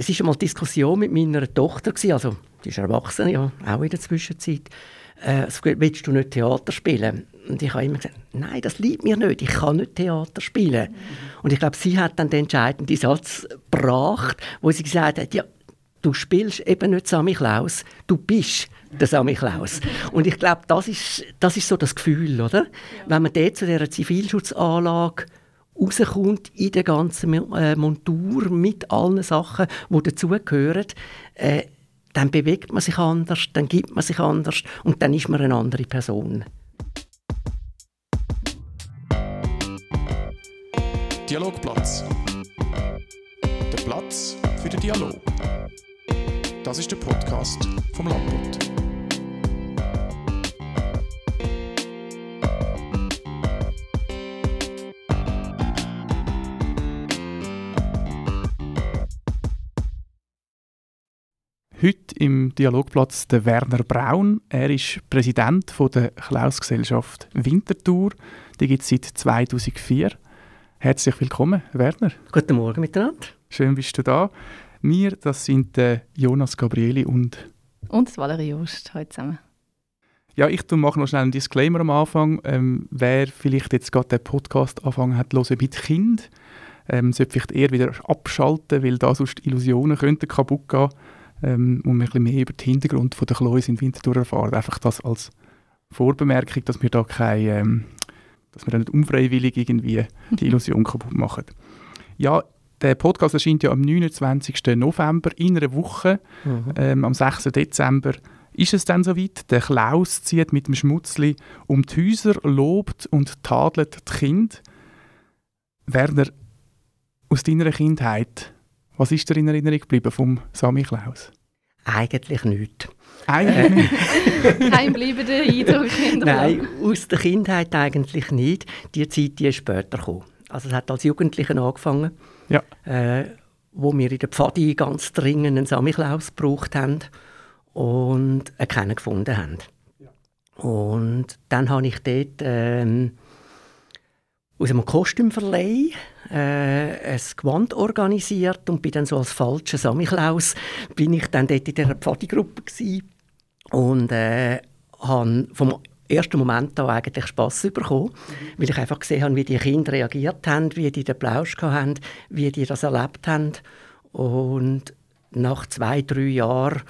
es ist einmal Diskussion mit meiner Tochter gewesen, also die ist erwachsen, ja, auch in der Zwischenzeit. Äh, willst du nicht Theater spielen? Und ich habe immer gesagt, nein, das liebt mir nicht, ich kann nicht Theater spielen. Mhm. Und ich glaube, sie hat dann den entscheidenden Satz gebracht, wo sie gesagt hat, ja, du spielst eben nicht Sammy Klaus, du bist der Sammy Klaus. Und ich glaube, das ist, das ist so das Gefühl, oder? Ja. Wenn man dort zu dieser Zivilschutzanlage rauskommt in der ganzen äh, Montur mit allen Sachen, die dazugehören, äh, dann bewegt man sich anders, dann gibt man sich anders und dann ist man eine andere Person. Dialogplatz. Der Platz für den Dialog. Das ist der Podcast vom Landbund. Heute im Dialogplatz der Werner Braun. Er ist Präsident der Klaus-Gesellschaft Winterthur. Die gibt es seit 2004. Herzlich willkommen, Werner. Guten Morgen miteinander. Schön bist du da. Wir, das sind äh, Jonas Gabrieli und... Und Valerie Jost, heute zusammen. Ja, ich mache noch schnell einen Disclaimer am Anfang. Ähm, wer vielleicht jetzt gerade den Podcast anfangen hat, hören mit Kind, ähm, sollte vielleicht eher wieder abschalten, weil da sonst Illusionen könnten kaputt gehen ähm, und wir ein bisschen mehr über den Hintergrund von der Chloe in Winterthur erfahren. Einfach das als Vorbemerkung, dass wir da keine, ähm, dass wir da nicht unfreiwillig irgendwie die Illusion kaputt machen. Ja, der Podcast erscheint ja am 29. November in einer Woche. Mhm. Ähm, am 6. Dezember ist es dann soweit. Der Klaus zieht mit dem Schmutzli um die Häuser, lobt und tadelt die Kind. Werner, aus deiner Kindheit, was ist dir in Erinnerung geblieben vom Sami Klaus? Eigentlich nichts. Eigentlich nicht? Kein bleibender Eindruck. Nein, aus der Kindheit eigentlich nicht. Die Zeit die ist später gekommen. Also es hat als Jugendliche angefangen, ja. äh, wo wir in der Pfadi ganz dringend einen Samichlaus gebraucht haben und keinen gefunden haben. Ja. Und dann habe ich dort ähm, aus einem Kostümverleih äh, ein Gewand organisiert und bin dann so als falscher Samichlaus bin ich dann dort in dieser Pfadigruppe und äh, habe vom ersten Moment an eigentlich Spass bekommen, weil ich einfach gesehen habe, wie die Kinder reagiert haben, wie die den Plausch haben, wie die das erlebt haben und nach zwei, drei Jahren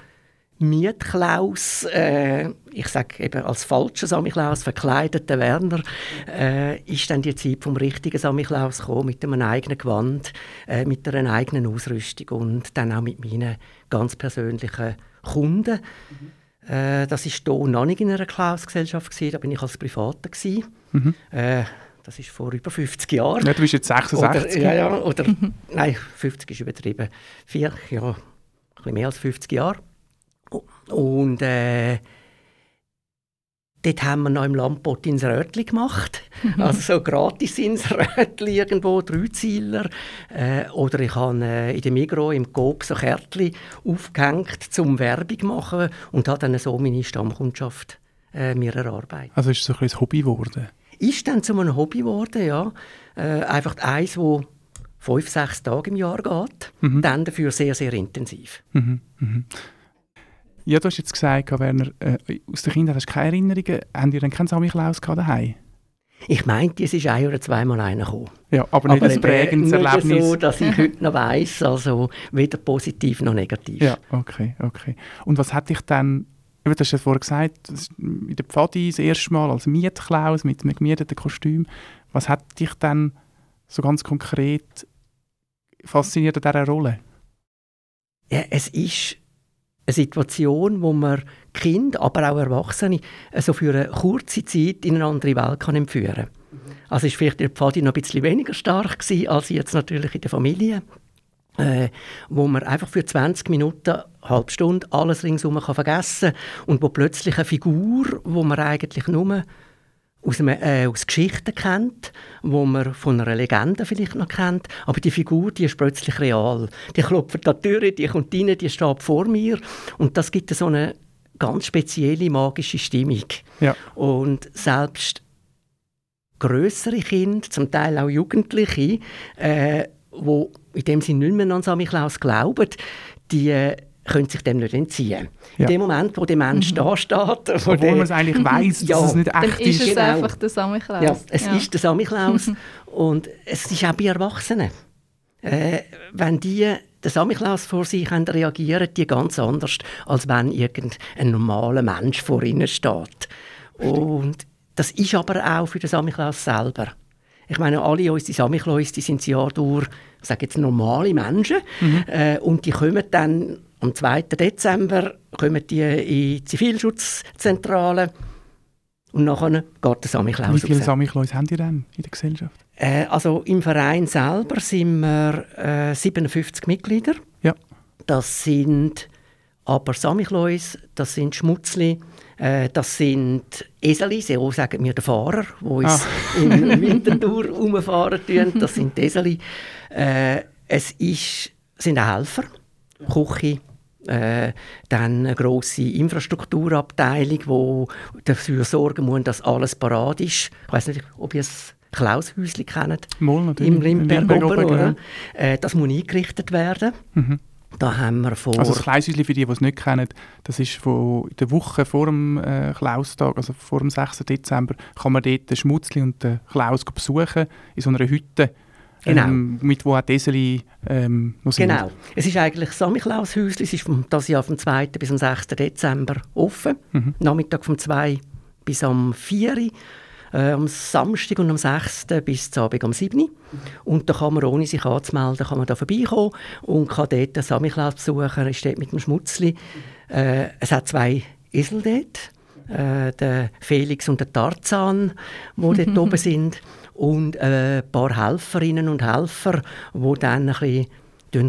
Mietklaus, äh, ich sage eben als falscher Samichlaus, verkleideter Werner, äh, ist dann die Zeit vom richtigen Samichlaus gekommen, mit einem eigenen Gewand, äh, mit einer eigenen Ausrüstung und dann auch mit meinen ganz persönlichen Kunden. Mhm. Äh, das war hier noch nicht in einer Klaus-Gesellschaft, da bin ich als Privater. Mhm. Äh, das ist vor über 50 Jahren. Ja, du bist jetzt 66. Oder, ja, ja, oder, nein, 50 ist übertrieben. Vier, ja, ein bisschen mehr als 50 Jahre. Und äh, dort haben wir noch im Lampot ins Rötli gemacht. also so gratis ins Rötli irgendwo, Dreizieler. Äh, oder ich habe äh, in der Migro im Coop so Kärtchen aufgehängt, zum Werbung machen und habe dann so meine Stammkundschaft äh, mir erarbeitet. Also ist es so ein, ein Hobby geworden? Ist dann zu einem Hobby geworden, ja. Äh, einfach eins, wo fünf, sechs Tage im Jahr geht, mhm. dann dafür sehr, sehr intensiv. Mhm. Mhm. Ja, du hast jetzt gesagt, Werner, äh, aus der Kindheit hast du keine Erinnerungen. Haben ihr dann keinen Samichlaus daheim? Ich meinte, es ist ein oder zweimal einer gekommen. Ja, aber nicht aber ein prägendes nicht Erlebnis. so, dass ich heute noch weiss, also weder positiv noch negativ. Ja, okay, okay. Und was hat dich dann, du hast ja vorhin gesagt, in der Pfadi das erste Mal als Mietklaus mit einem gemieteten Kostüm. Was hat dich dann so ganz konkret fasziniert an dieser Rolle? Ja, es ist eine Situation, wo man Kind, aber auch Erwachsene also für eine kurze Zeit in eine andere Welt kann entführen kann. Also ist vielleicht der Pfadi noch ein bisschen weniger stark gewesen, als jetzt natürlich in der Familie, äh, wo man einfach für 20 Minuten, eine halbe Stunde alles ringsum kann vergessen und wo plötzlich eine Figur, wo man eigentlich nur aus, einem, äh, aus Geschichten kennt, wo man von einer Legende vielleicht noch kennt, aber die Figur, die ist plötzlich real. Die klopft an die Tür, die kommt rein, die steht vor mir und das gibt so eine ganz spezielle magische Stimmung. Ja. Und selbst größere Kinder, zum Teil auch Jugendliche, äh, wo in dem sie nicht mehr an Samichlaus glauben, die äh, können sich dem nicht entziehen. Ja. In dem Moment, wo der Mensch Mhm. da steht, wo Obwohl der- man es eigentlich weiss, Ja. dass es nicht Dann echt ist ist. es Genau. einfach der Samichlaus. Ja, es ist der Samichlaus. und es ist auch bei Erwachsenen. Äh, wenn die den Samichlaus vor sich haben, reagieren die ganz anders, als wenn irgendein normaler Mensch vor ihnen steht. Und das ist aber auch für den Samichlaus selber. Ich meine, alle unsere Samichlaus, die sind das Jahr durch, ich sage jetzt normale Menschen, äh, und die kommen dann am 2. Dezember kommen die in die Zivilschutzzentrale und nachher geht der Samichlaus Wie viele. Samichlaus haben die denn in der Gesellschaft? Äh, also im Verein selber sind wir äh, 57 Mitglieder. Ja. Das sind aber Samichlaus, das sind Schmutzli, äh, das sind Eseli, so sagen wir der Fahrer, die uns in Winterthur rumfahren tun. Das sind Eseli. Äh, es ist, sind auch Helfer, Küche, äh, dann eine grosse Infrastrukturabteilung, die dafür sorgen muss, dass alles parat ist. Ich weiß nicht, ob ihr das Klaushäuschen kennt. Mal. Im Limberg Limberg oben, oder? Äh, das muss eingerichtet werden. Mhm. Da haben wir vor... Also das Kleinshäuschen, für die, die es nicht kennen, das ist von der Woche vor dem äh, Klaustag, also vor dem 6. Dezember, kann man dort den Schmutzli und den Klaus besuchen, in so einer Hütte, Genau. ähm, mit wo auch Eseli ähm, noch sind. Genau. Es ist eigentlich das Samichlaushäuschen. Es ist vom, das Jahr vom 2. bis am 6. Dezember offen. Mhm. Nachmittag vom 2 bis am 4. Äh, am Samstag und am 6. bis zum Abend am 7. Und da kann man, ohne sich anzumelden, kann man da vorbeikommen und kann dort den Samichlaus besuchen. Er steht mit dem Schmutzli. Äh, es hat zwei Esel dort. Äh, der Felix und der Tarzan, die dort oben sind. Und äh, ein paar Helferinnen und Helfer, die dann ein bisschen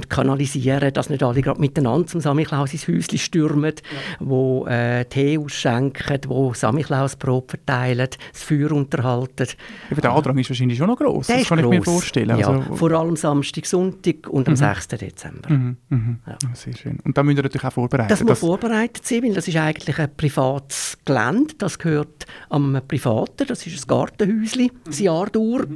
kanalisieren, dass nicht alle gerade miteinander zum Samichlaus ins Häuschen stürmen, wo äh, Tee ausschenken, wo Samichlausbrot verteilen, das Feuer unterhalten. Aber der Andrang ist wahrscheinlich schon noch gross, Der das kann ich mir gross. vorstellen. Ja, Also, vor allem Samstag, Sonntag und am 6. Dezember. mhm, mhm. Ja. Ah, Sehr schön. Und da müsst ihr natürlich auch vorbereiten. Das muss vorbereitet sein, weil das ist eigentlich ein privates Gelände. Das gehört am Privaten. Das ist ein Gartenhäuschen, das Jahr durch.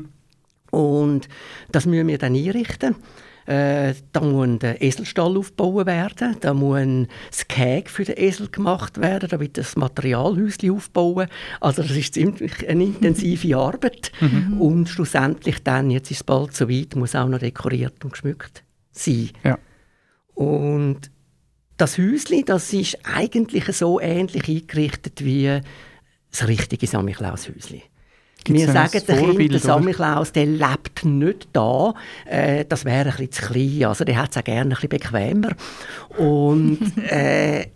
Und das müssen wir dann einrichten. Äh, da muss ein Eselstall aufgebaut werden, da muss ein Gehege für den Esel gemacht werden, damit das Materialhäuschen aufbauen. Also das ist ziemlich eine intensive Arbeit. Und schlussendlich dann, jetzt ist es bald soweit, muss auch noch dekoriert und geschmückt sein. Ja. Und das Häuschen, das ist eigentlich so ähnlich eingerichtet wie das richtige Samichlaus-Häuschen. Gibt's Wir sagen den Kindern, der? Samichlaus, der lebt nicht da. Äh, das wäre ein bisschen zu klein. Also der hat es auch gerne ein bisschen bequemer. Und äh,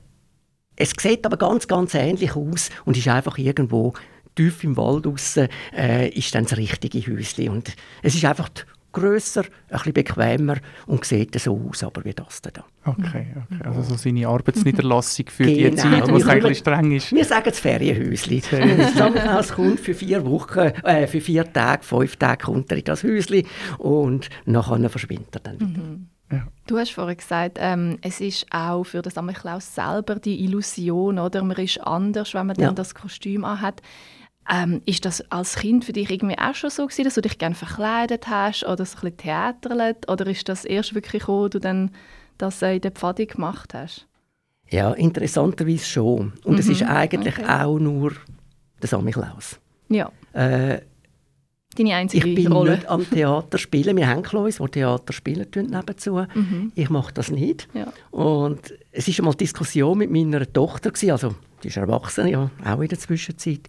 es sieht aber ganz, ganz ähnlich aus und ist einfach irgendwo tief im Wald draussen, äh, ist dann das richtige Häuschen. Und es ist einfach grösser, ein bisschen bequemer und sieht so aus, aber wie das da. Okay, okay. Also so seine Arbeitsniederlassung für die Genau. Zeit, wo es eigentlich streng ist. Wir sagen das Ferienhäuschen. Das Sammelhaus kommt für vier Wochen, äh, für vier Tage, fünf Tage kommt er in das Häuschen und nachher verschwindet er dann wieder. Du hast vorhin gesagt, ähm, es ist auch für den Samichlaus selber die Illusion, oder? Man ist anders, wenn man Ja. dann das Kostüm anhat. Ähm, ist das als Kind für dich irgendwie auch schon so gewesen, dass du dich gerne verkleidet hast oder so ein bisschen theaterlet? Oder ist das erst wirklich gekommen, als du dann das in der Pfadi gemacht hast? Ja, interessanterweise schon. Und es Mhm, ist eigentlich okay. auch nur der Samichlaus. Ja, Äh, deine ich einzige bin Rolle. nicht am Theater spielen. Wir haben Kleus, die Theater spielen tun nebenzu. Mhm. Ich mache das nicht. Ja. Und es war einmal Diskussion mit meiner Tochter, gewesen, also die ist erwachsen, ja, auch in der Zwischenzeit.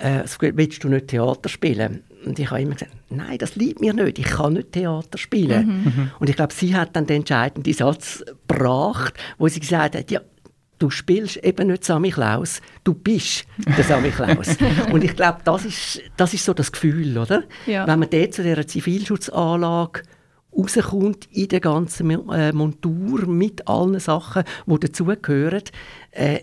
Äh, willst du nicht Theater spielen? Und ich habe immer gesagt, nein, das liebt mir nicht, ich kann nicht Theater spielen. Und ich glaube, sie hat dann den entscheidenden Satz gebracht, wo sie gesagt hat, ja, du spielst eben nicht Sammy Klaus, du bist der Sammy Klaus. Und ich glaube, das ist, das ist so das Gefühl, oder? Ja. Wenn man dort zu dieser Zivilschutzanlage rauskommt in der ganzen äh, Montur mit allen Sachen, die dazugehören, äh,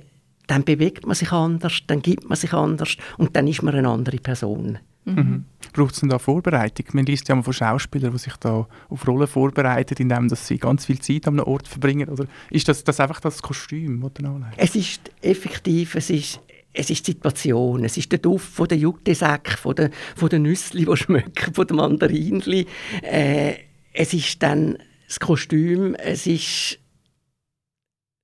dann bewegt man sich anders, dann gibt man sich anders und dann ist man eine andere Person. Mhm. Braucht es denn da Vorbereitung? Man liest ja mal von Schauspielern, die sich da auf Rollen vorbereiten, indem dass sie ganz viel Zeit an einem Ort verbringen. Oder ist das, das einfach das Kostüm, das du anlegst? Es ist effektiv, es ist, es ist die Situation, es ist der Duft von der Jute-Säcke, von der, von der Nüssli, die schmecken, von den Mandarinli. Äh, es ist dann das Kostüm, es ist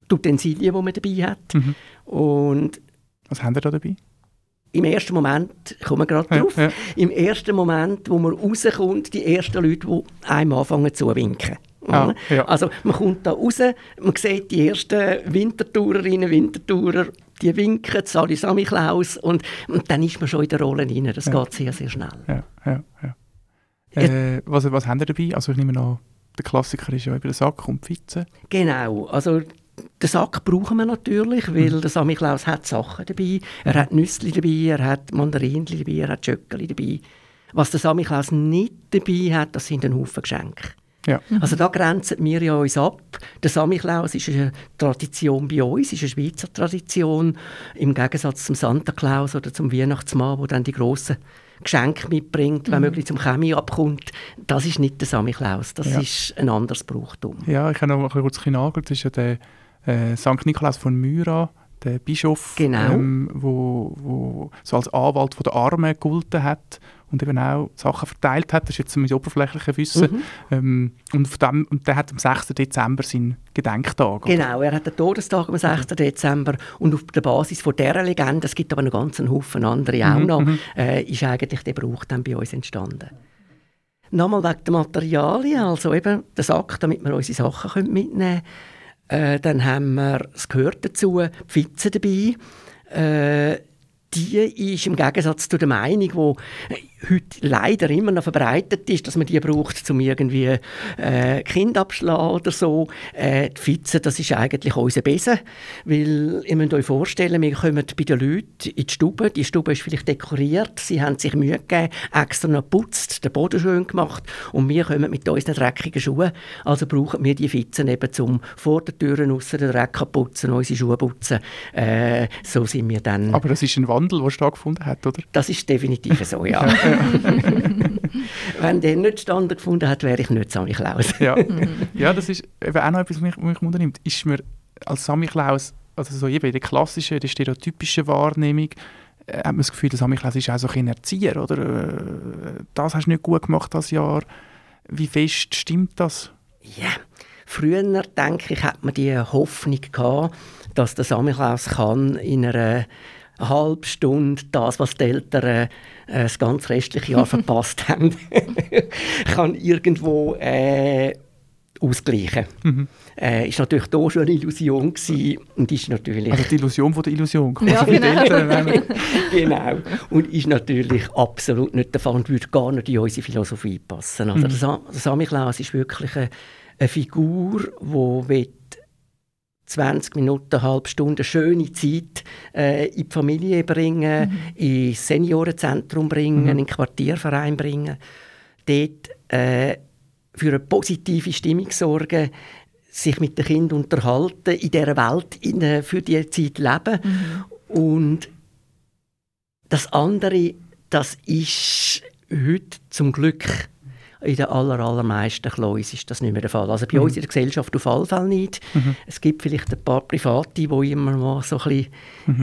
die Utensilien, die man dabei hat. Mhm. Und Was haben ihr da dabei? im ersten Moment, ich komme gerade Ja, drauf, ja. im ersten Moment, wo man rauskommt, die ersten Leute, die einem anfangen zu winken. Ah, ja. Also man kommt da raus, man sieht die ersten Wintertourerinnen, Wintertourer, die winken, Sali Samichlaus und, und dann ist man schon in der Rolle rein. Das Ja. geht sehr, sehr schnell. Ja, ja, ja. Äh, was, was haben ihr dabei? Also ich nehme an, der Klassiker ist ja über den Sack und Pizza. Genau, also den Sack brauchen wir natürlich, weil der Samichlaus hat Sachen dabei. Er hat Nüsse dabei, er hat Mandarinen dabei, er hat Schöckeli dabei. Was der Samichlaus nicht dabei hat, das sind ein Haufen Geschenke. Ja. Also da grenzen wir ja uns ab. Der Samichlaus ist eine Tradition bei uns, ist eine Schweizer Tradition, im Gegensatz zum Santa Claus oder zum Weihnachtsmann, wo dann die grossen Geschenke mitbringt, wenn möglich zum Chemie abkommt. Das ist nicht der Samichlaus, das Ja. ist ein anderes Brauchtum. Ja, ich habe noch mal kurz nachgeschaut. Das ist ja der äh, St. Nikolaus von Myra, der Bischof, Genau. ähm, wo, wo so als Anwalt von der Armen gegolten hat und eben auch Sachen verteilt hat. Das ist jetzt mein oberflächliches Wissen. Mhm. Ähm, und, von dem, und der hat am 6. Dezember seinen Gedenktag. oder? Genau, er hat den Todestag am 6. Dezember und auf der Basis von dieser Legende, es gibt aber einen Haufen andere auch Mhm, noch, mhm. äh, ist eigentlich der Brauch dann bei uns entstanden. Nochmal wegen der Materialien, also eben der Sack, damit wir unsere Sachen mitnehmen können. Äh, dann haben wir, es gehört dazu, die Pizza dabei. Äh, die ist im Gegensatz zu der Meinung, die heute leider immer noch verbreitet ist, dass man die braucht, um irgendwie äh, Kind abzuschlagen oder so. Äh, die Pizza, das ist eigentlich unser Besen, weil ihr müsst euch vorstellen, wir kommen bei den Leuten in die Stube, die Stube ist vielleicht dekoriert, sie haben sich Mühe gegeben, extra noch geputzt, den Boden schön gemacht und wir kommen mit unseren dreckigen Schuhen, also brauchen wir die Pizzen eben, um vor der Tür raus den Dreck zu putzen, unsere Schuhe zu putzen. Äh, so sind wir dann... Aber das ist ein Wandel, der stattgefunden hat, oder? Das ist definitiv so, ja. Wenn der nicht Stand gefunden hat, wäre ich nicht Sammy Klaus. Ja, ja das ist eben auch noch etwas, was mich, wundernimmt. Ist mir als Sammy Klaus, also so eben in der klassischen, der stereotypischen Wahrnehmung, äh, hat man das Gefühl, der Sammy Klaus ist auch so ein Erzieher, oder? Äh, das hast du nicht gut gemacht das Jahr. Wie fest stimmt das? Ja. Früher, denke ich, hat man die Hoffnung gehabt, dass der Sammy Klaus kann in einer halben Stunde das, was die Eltern äh, das ganze restliche Jahr verpasst haben, kann irgendwo äh, ausgleichen. Mhm. Äh, ist natürlich da schon eine Illusion gewesen und ist natürlich Also die Illusion von der Illusion. Ja, also genau. Genau. Und ist natürlich absolut nicht der Fall und würde gar nicht in unsere Philosophie passen. Also Mhm. der, Sa der Samichlaus ist wirklich eine, eine Figur, die 20 Minuten, eine halbe Stunde schöne Zeit äh, in die Familie bringen, ins Seniorenzentrum bringen, Mhm. in den Quartierverein bringen. Dort äh, für eine positive Stimmung sorgen, sich mit den Kindern unterhalten, in dieser Welt in, für die Zeit leben. Und das andere, das ist heute zum Glück in den aller, allermeisten Kleus ist das nicht mehr der Fall. Also bei Mhm. uns in der Gesellschaft auf alle Fälle nicht. Es gibt vielleicht ein paar Private, die immer mal so ein bisschen...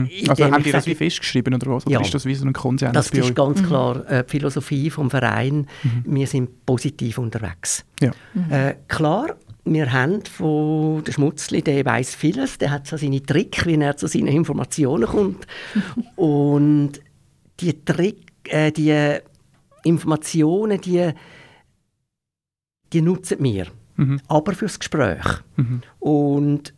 in Also haben ich die das wie festgeschrieben oder was? Oder Ja. ist das wie so ein Konsens das ist euch? ganz klar äh, die Philosophie vom Verein. Wir sind positiv unterwegs. Ja. Äh, klar, wir haben von der Schmutzli, der weiß vieles, der hat so seine Trick, wie er zu seinen Informationen kommt. Und die Trick, äh, die Informationen, die, die nutzen wir, Mhm. aber fürs Gespräch. Mhm. Und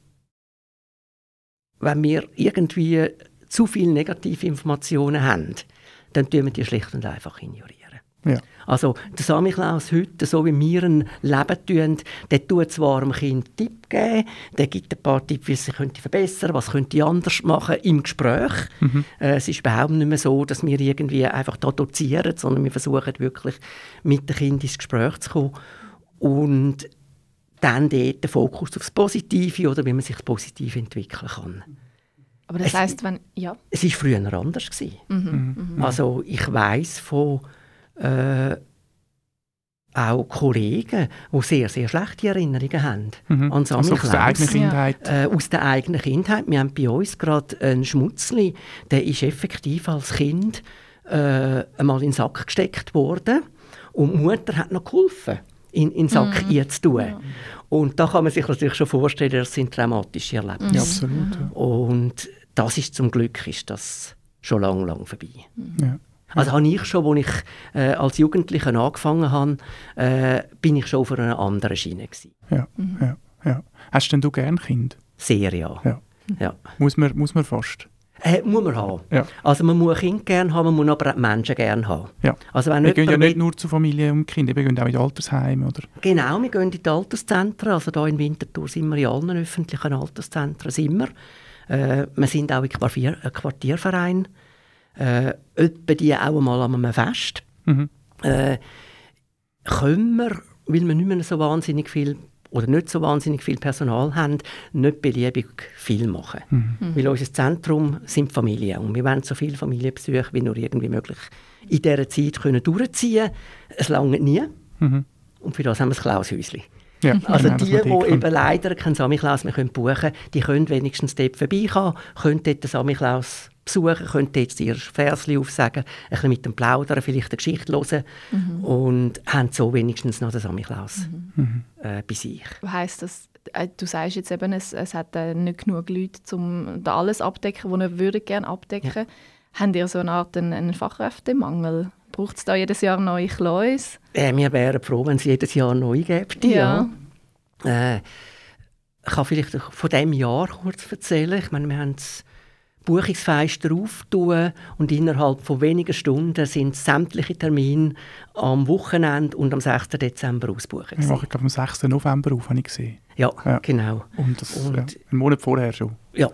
wenn wir irgendwie zu viele negative Informationen haben, dann tun wir die schlicht und einfach ignorieren. Ja. Also der Samichlaus heute, so wie wir ihn leben tun, der tut zwar dem Kind einen Tipp geben, der gibt ein paar Tipps, wie sich könnte verbessern was könnte ich anders machen im Gespräch. Äh, es ist überhaupt nicht mehr so, dass wir irgendwie einfach da dozieren, sondern wir versuchen wirklich mit dem Kind ins Gespräch zu kommen und dann dort den Fokus aufs Positive oder wie man sich positiv entwickeln kann. Aber das Es- heisst, wenn... Ja. Es war früher anders. Gewesen. Mhm. Also ich weiß von äh, auch Kollegen, die sehr, sehr schlechte Erinnerungen haben Mhm. an Also aus der eigenen Kindheit. Äh, aus der eigenen Kindheit. Wir haben bei uns gerade einen Schmutzli, der ist effektiv als Kind äh, einmal in den Sack gesteckt worden und die Mutter hat noch geholfen. In, in den Sack mhm. zu tun. Ja. Und da kann man sich natürlich schon vorstellen, das sind traumatische Erlebnisse. Ja, absolut. Ja. Und das ist zum Glück ist das schon lange, lange vorbei. Ja. Also habe ich schon, als ich äh, als Jugendlicher angefangen habe, äh, bin ich schon auf einer anderen Schiene gewesen. Ja, mhm. ja, ja. Hast denn du gern Kind? Sehr, ja. ja. ja. Muss, man, muss man fast? Äh, muss man haben. Ja. Also man muss Kind gerne haben, man muss aber auch Menschen gerne haben. Ja. Also wenn wir gehen ja nicht nur zu Familie und Kindern, wir gehen auch in Altersheime, oder? Genau, wir gehen in die Alterszentren. Also hier in Winterthur sind wir in allen öffentlichen Alterszentren. Sind wir. Äh, wir sind auch in Quartier, ein Quartierverein. Äh, etwa die auch einmal an einem Fest. Mhm. Äh, können wir, weil wir nicht mehr so wahnsinnig viel oder nicht so wahnsinnig viel Personal haben, nicht beliebig viel machen. Mhm. Weil unser Zentrum sind Familien und wir wollen so viele Familienbesuche wie nur irgendwie möglich in dieser Zeit können durchziehen Es lange nie. Mhm. Und für das haben wir das Klaushäuschen. Ja, also die, die eben leider keinen Samichlaus mehr buchen können, die können wenigstens dort vorbeikommen, können dort den Samichlaus besuchen, können dort ihr Versli aufsagen, ein bisschen mit dem Plaudern, vielleicht eine Geschichte hören mhm. und haben so wenigstens noch den Samichlaus mhm. äh, bei sich. Was heisst das? Äh, du sagst jetzt eben, es, es hat äh, nicht genug Leute, um da alles abdecken, was ihr gerne abdecken ja. Habt ihr so eine Art einen, einen Fachkräftemangel? Braucht es da jedes Jahr neue Kleus? Äh, wir wären froh, wenn es jedes Jahr neu gäbe. Ja. ja. Äh, ich kann vielleicht von diesem Jahr kurz erzählen. Ich meine, wir haben das Buchungsfenster auftun und innerhalb von wenigen Stunden sind sämtliche Termine am Wochenende und am 6. Dezember ausbuchen. Ich glaube am 6. November auf, habe ich gesehen. Ja, ja. genau. Und, das, und ja, einen Monat vorher schon. Ja,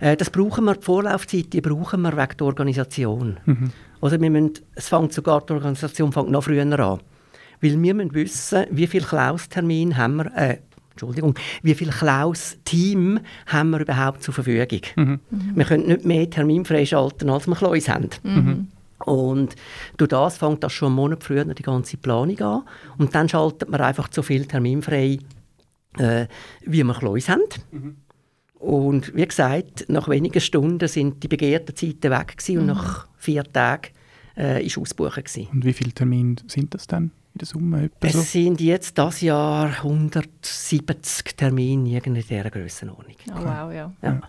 ja. Äh, das brauchen wir, die Vorlaufzeit, die brauchen wir wegen der Organisation. Mhm. Oder wir müssen, es fängt sogar, die Organisation fängt noch früher an. Weil wir müssen wissen, wie viele Klaustermine haben wir, äh, Entschuldigung, wie viele Klaus-Team haben wir überhaupt zur Verfügung? Mhm. Mhm. Wir können nicht mehr Termin freischalten, als wir Klaus haben. Mhm. Und durch das fängt das schon einen Monat früher die ganze Planung an. Und dann schaltet man einfach so viel Termin frei, äh, wie wir Klaus haben. Mhm. Und wie gesagt, nach wenigen Stunden sind die begehrten Zeiten weg gewesen und mhm. nach vier Tagen äh, ist Ausbuchen gewesen. Und wie viele Termine sind das dann? In der Summe? Es so? sind jetzt das Jahr 170 Termine in dieser Grössenordnung. Oh, wow, ja. ja.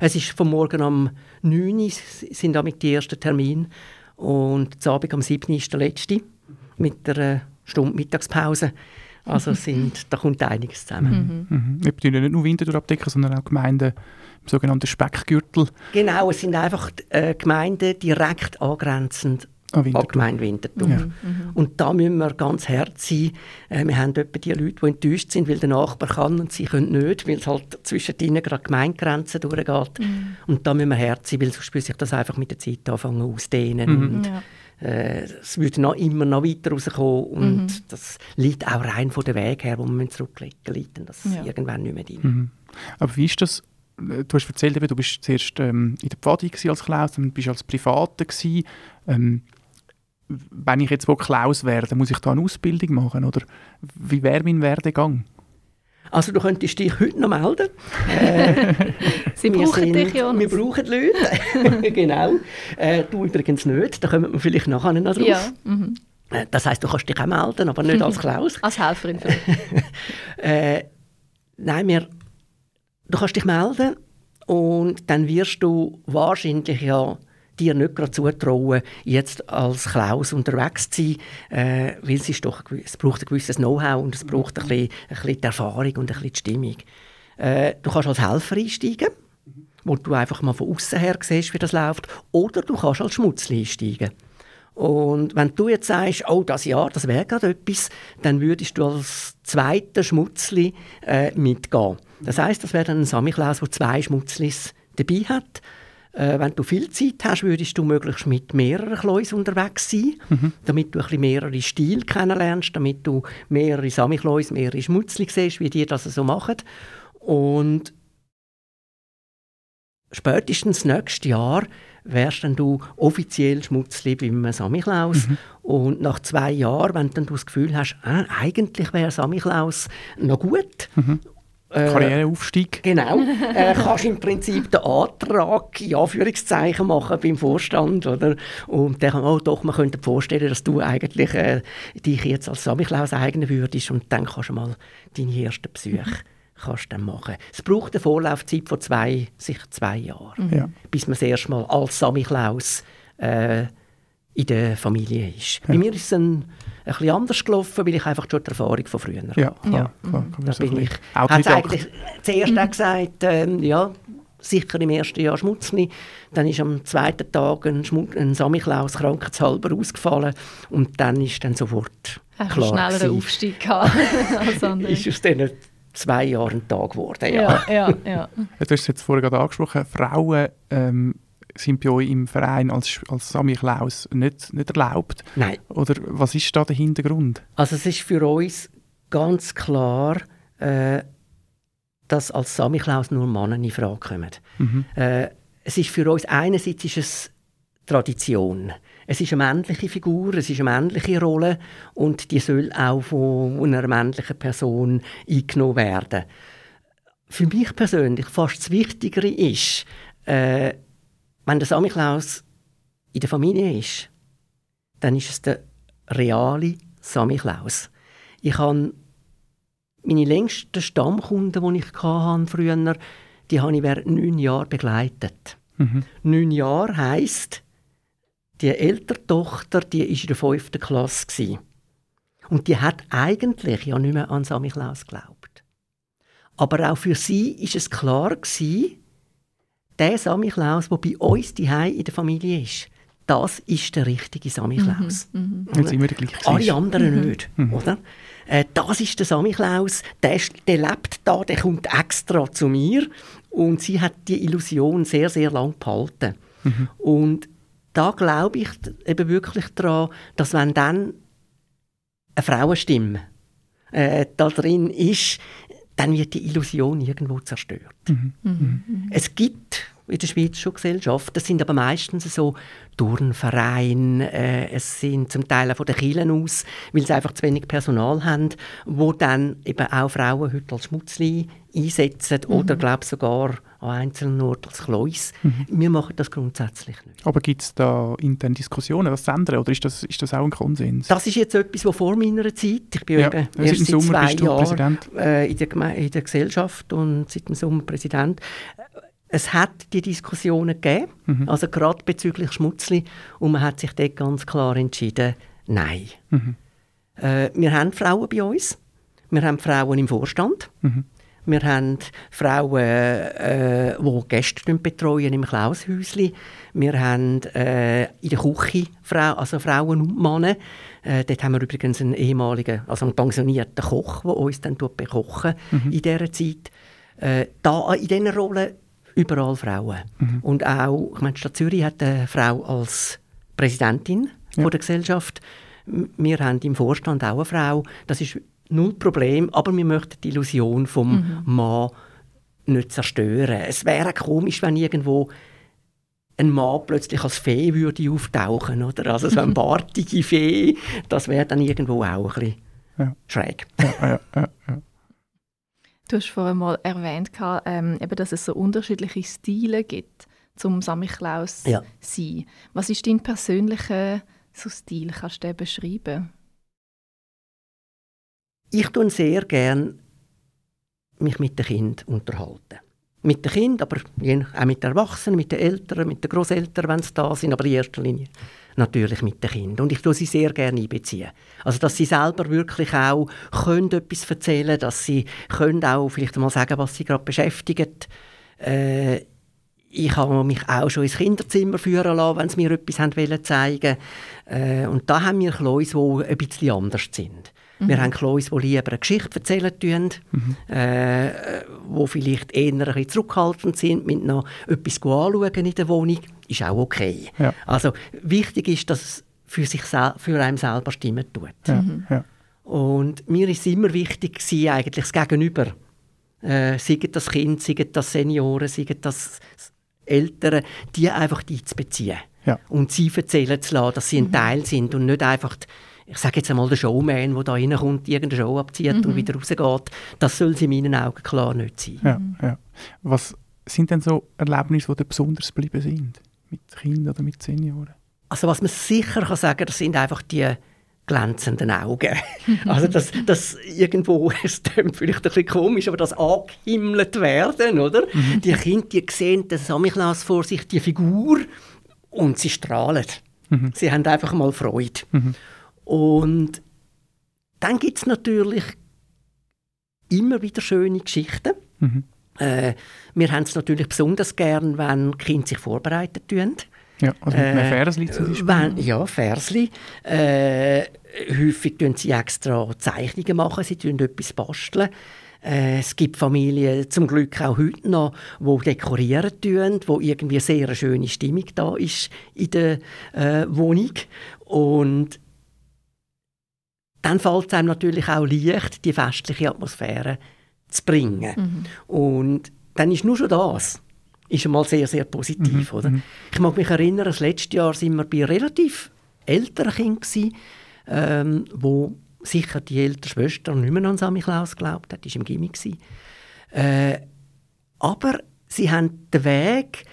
Es ist vom Morgen am 9 Uhr sind damit die ersten Termine und das Abend am 7 Uhr ist der letzte mit der Stunde Mittagspause. Also sind, da kommt einiges zusammen. Mhm. Mhm. Wir mhm. nicht nur Winterthur abdecken, sondern auch Gemeinden im sogenannten Speckgürtel. Genau, es sind einfach äh, Gemeinden direkt angrenzend Ah, Winterthur. Gemeinde Winterthur. Ja. Mhm. Und da müssen wir ganz hart sein. Äh, wir haben etwa die Leute, die enttäuscht sind, weil der Nachbar kann und sie können nicht, weil es halt zwischen ihnen gerade Gemeindegrenzen durchgeht. Mhm. Und da müssen wir hart sein, weil sonst spürt sich das einfach mit der Zeit anfangen auszudehnen. Mhm. Und, ja. äh, es würde noch immer noch weiter rauskommen und Mhm. das liegt auch rein von der Weg her, wo wir zurücklegen liegt das Ja. irgendwann nicht mehr drin. Mhm. Aber wie ist das? Du hast erzählt, eben, du bist zuerst ähm, in der Pfadi als Klaus, dann bist du als Privater gewesen. Ähm, wenn ich jetzt Klaus werde, muss ich da eine Ausbildung machen? Oder wie wäre mein Werdegang? Also du könntest dich heute noch melden. Äh, Sie wir brauchen sind, dich, Jonas. Wir brauchen Leute. genau. Äh, du übrigens nicht. Da kommen wir vielleicht nachher noch drauf. Ja, mhm. Äh, Das heisst, du kannst dich auch melden, aber nicht als Klaus. als Helferin vielleicht. äh, nein, wir, du kannst dich melden und dann wirst du wahrscheinlich ja dir nicht gerade zutrauen, jetzt als Klaus unterwegs zu sein, äh, weil es, ist doch, es braucht ein gewisses Know-how und es braucht ein bisschen, ein bisschen Erfahrung und ein bisschen Stimmung. Äh, du kannst als Helfer einsteigen, wo du einfach mal von außen her siehst, wie das läuft, oder du kannst als Schmutzli einsteigen. Und wenn du jetzt sagst, oh, das Jahr, das wäre gerade etwas, dann würdest du als zweiter Schmutzli äh, mitgehen. Das heißt, das wäre dann ein Samichlaus, der zwei Schmutzlis dabei hat. Äh, wenn du viel Zeit hast, würdest du möglichst mit mehreren Kleus unterwegs sein, Mhm. damit du ein bisschen mehrere Stile kennenlernst, damit du mehrere Samichlaus, mehrere Schmutzli siehst, wie die das so machen. Und spätestens nächstes Jahr wärst dann du offiziell Schmutzli beim Samichlaus. Mhm. Und nach zwei Jahren, wenn dann du das Gefühl hast, ah, eigentlich wäre Samichlaus noch gut, Mhm. Äh, Karriereaufstieg. Genau. Äh, kannst im Prinzip den Antrag in Anführungszeichen machen beim Vorstand, oder? Und dann, oh doch, man könnte vorstellen, dass du eigentlich äh, dich jetzt als Samichlaus eignen würdest und dann kannst du mal deine ersten Besuche kannst dann machen. Es braucht eine Vorlaufzeit von zwei, sicher zwei Jahren, Ja. bis man das erste Mal als Samichlaus äh, in der Familie ist. Bei mir ist es ein, ein bisschen anders gelaufen, weil ich einfach schon die Erfahrung von früher habe. Ja, klar, Ja. klar. Da bin ich. Hat eigentlich zuerst auch gesagt, ähm, ja, sicher im ersten Jahr Schmutzli. Dann ist am zweiten Tag ein, Schmu ein Samichlaus krankheitshalber ausgefallen und dann ist dann sofort einen klar schnelleren gewesen, Aufstieg gehabt als andere? ist aus diesen zwei Jahren ein Tag geworden. Ja. ja, ja, ja. Ja, Du hast es jetzt vorher gerade angesprochen, Frauen ähm, sind bei euch im Verein als, als Sami Klaus nicht, nicht erlaubt. Nein, Oder was ist da der Hintergrund? also es ist für uns ganz klar, äh, dass als Samichlaus nur Männer in Frage kommen. Mhm. Äh, es ist für uns einerseits ist es Tradition. Es ist eine männliche Figur, es ist eine männliche Rolle und die soll auch von einer männlichen Person eingenommen werden. Für mich persönlich fast das Wichtigere ist, äh, wenn der Samichlaus in der Familie ist, dann ist es der reale Samichlaus. Ich habe meine längsten Stammkunden, die ich hatte früher, die habe ich während neun Jahren begleitet. Mhm. Neun Jahre heisst, die ältere Tochter, die ist in der fünften Klasse gsi. Und die hat eigentlich ja nicht mehr an Samichlaus geglaubt. Aber auch für sie ist es klar gsi, der Samichlaus, der bei uns die in der Familie ist, das ist der richtige Samichlaus. Wenn es immer der gleiche Alle ist. anderen nicht, oder? Äh, das ist der Samichlaus, der, ist- der lebt da, der kommt extra zu mir und sie hat die Illusion sehr, sehr lang behalten. Und da glaube ich eben wirklich daran, dass wenn dann eine Frauenstimme äh, da drin ist, dann wird die Illusion irgendwo zerstört. Es gibt in der Schweiz schon Gesellschaften, das sind aber meistens so Turnvereine, äh, es sind zum Teil auch von den Kirchen aus, weil sie einfach zu wenig Personal haben, wo dann eben auch Frauen heute als Schmutzli einsetzen oder glaube sogar an einzelnen Orten als Kleus. Wir machen das grundsätzlich nicht. Aber gibt es da interne Diskussionen, das zu ändern? Oder ist das, ist das auch ein Konsens? Das ist jetzt etwas, was vor meiner Zeit, ich bin Ja, eben erst seit Sommer zwei Jahren äh, in, der Geme- in der Gesellschaft und seit dem Sommer Präsident. Es hat die Diskussionen gegeben, Mhm. also gerade bezüglich Schmutzli, und man hat sich dort ganz klar entschieden, nein. Mhm. Äh, wir haben Frauen bei uns, wir haben Frauen im Vorstand, Mhm. Wir haben Frauen, äh, die Gäste betreuen im Klaushäusli. Wir haben äh, in der Küche Frau, also Frauen und Männer. Äh, dort haben wir übrigens einen ehemaligen, also einen pensionierten Koch, der uns dann bekochen in dieser Zeit. Äh, da in diesen Rollen überall Frauen. Und auch, ich meine, die Stadt Zürich hat eine Frau als Präsidentin Ja. von der Gesellschaft. Wir haben im Vorstand auch eine Frau. Das ist null Problem, aber wir möchten die Illusion vom Mann nicht zerstören. Es wäre komisch, wenn irgendwo ein Mann plötzlich als Fee würde auftauchen, oder? Also so eine bartige Fee, das wäre dann irgendwo auch ein bisschen Ja. schräg. Ja, ja, ja, ja. Du hast vorhin mal erwähnt, ähm, eben, dass es so unterschiedliche Stile gibt zum Samichlaus Ja. sein. Was ist dein persönlicher so Stil? Kannst du den beschreiben? Ich tue sehr gern mich mit den Kindern unterhalten. Mit den Kindern, aber auch mit den Erwachsenen, mit den Eltern, mit den Großeltern, wenn sie da sind, aber in erster Linie natürlich mit den Kindern. Und ich tue sie sehr gerne einbeziehen. Also, dass sie selber wirklich auch können etwas erzählen dass sie können auch vielleicht mal sagen, was sie gerade beschäftigt. Äh, ich habe mich auch schon ins Kinderzimmer führen lassen, wenn sie mir etwas haben wollen zeigen äh, Und da haben wir Kleus, die ein bisschen anders sind. Wir haben Kleus, die lieber eine Geschichte erzählen tun, äh, die vielleicht eher ein bisschen zurückhaltend sind, mit noch etwas anschauen in der Wohnung. Ist auch okay. Ja. Also wichtig ist, dass es für, sich für einen selber stimmen tut. ja, ja. Und mir ist immer wichtig gewesen, eigentlich das Gegenüber. Äh, seien das Kind, seien das Senioren, seien das Eltern, die einfach einzubeziehen. Ja. Und sie erzählen zu lassen, dass sie ein Teil sind und nicht einfach ich sage jetzt einmal, der Showman, der da reinkommt, irgendeine Show abzieht mhm. und wieder rausgeht, das soll es in meinen Augen klar nicht sein. Ja, ja. Was sind denn so Erlebnisse, die dir besonders geblieben sind? Mit Kindern oder mit Senioren? Also was man sicher kann sagen, das sind einfach die glänzenden Augen. also das, das irgendwo, es klingt vielleicht ein bisschen komisch, aber das angehimmelt werden, oder? Mhm. Die Kinder, die sehen den Samichlaus vor sich, die Figur, und sie strahlen. Mhm. Sie haben einfach mal Freude. Mhm. Und dann gibt es natürlich immer wieder schöne Geschichten. Mhm. Äh, wir haben es natürlich besonders gern, wenn Kinder sich vorbereitet tun. Ja, also mit äh, Versli zum Beispiel. Wenn, ja, Versli. Äh, häufig machen sie extra Zeichnungen, machen, sie tun etwas basteln. Äh, es gibt Familien, zum Glück auch heute noch, die dekorieren tun, wo irgendwie eine sehr schöne Stimmung da ist in der äh, Wohnung. Und dann fällt es einem natürlich auch leicht, die festliche Atmosphäre zu bringen. Mhm. Und dann ist nur schon das ist einmal sehr, sehr positiv. Mhm. Oder? Mhm. Ich mag mich erinnern, das letzte Jahr waren wir bei relativ älteren Kindern, ähm, wo sicher die ältere Schwester nicht mehr an Samichlaus geglaubt hat, die war im Gimmick. Äh, aber sie haben den Weg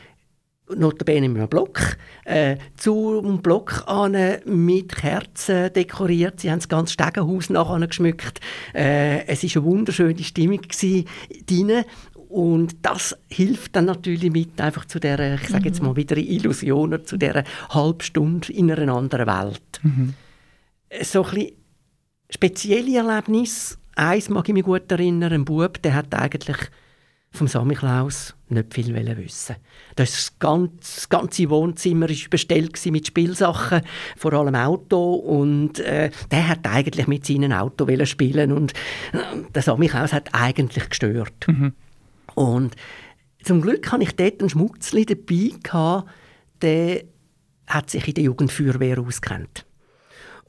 notabene mit einem Block, äh, zum Block an mit Kerzen dekoriert. Sie haben das ganze Stegenhaus nachher geschmückt. Äh, es war eine wunderschöne Stimmung drin. Und das hilft dann natürlich mit einfach zu der, ich sage jetzt mhm. mal wieder Illusion, zu der Halbstunde in einer anderen Welt. Mhm. So ein bisschen spezielle Erlebnis. Eins mag ich mich gut erinnern, ein Bub, der hat eigentlich vom Samichlaus nicht viel wissen. Das, ganze, das ganze Wohnzimmer war bestellt mit Spielsachen, vor allem Auto. Und äh, der hat eigentlich mit seinem Auto spielen und äh, der Samichlaus hat eigentlich gestört. Mhm. Und zum Glück hatte ich dort einen Schmutzli dabei, gehabt, der hat sich in der Jugendfeuerwehr auskennt.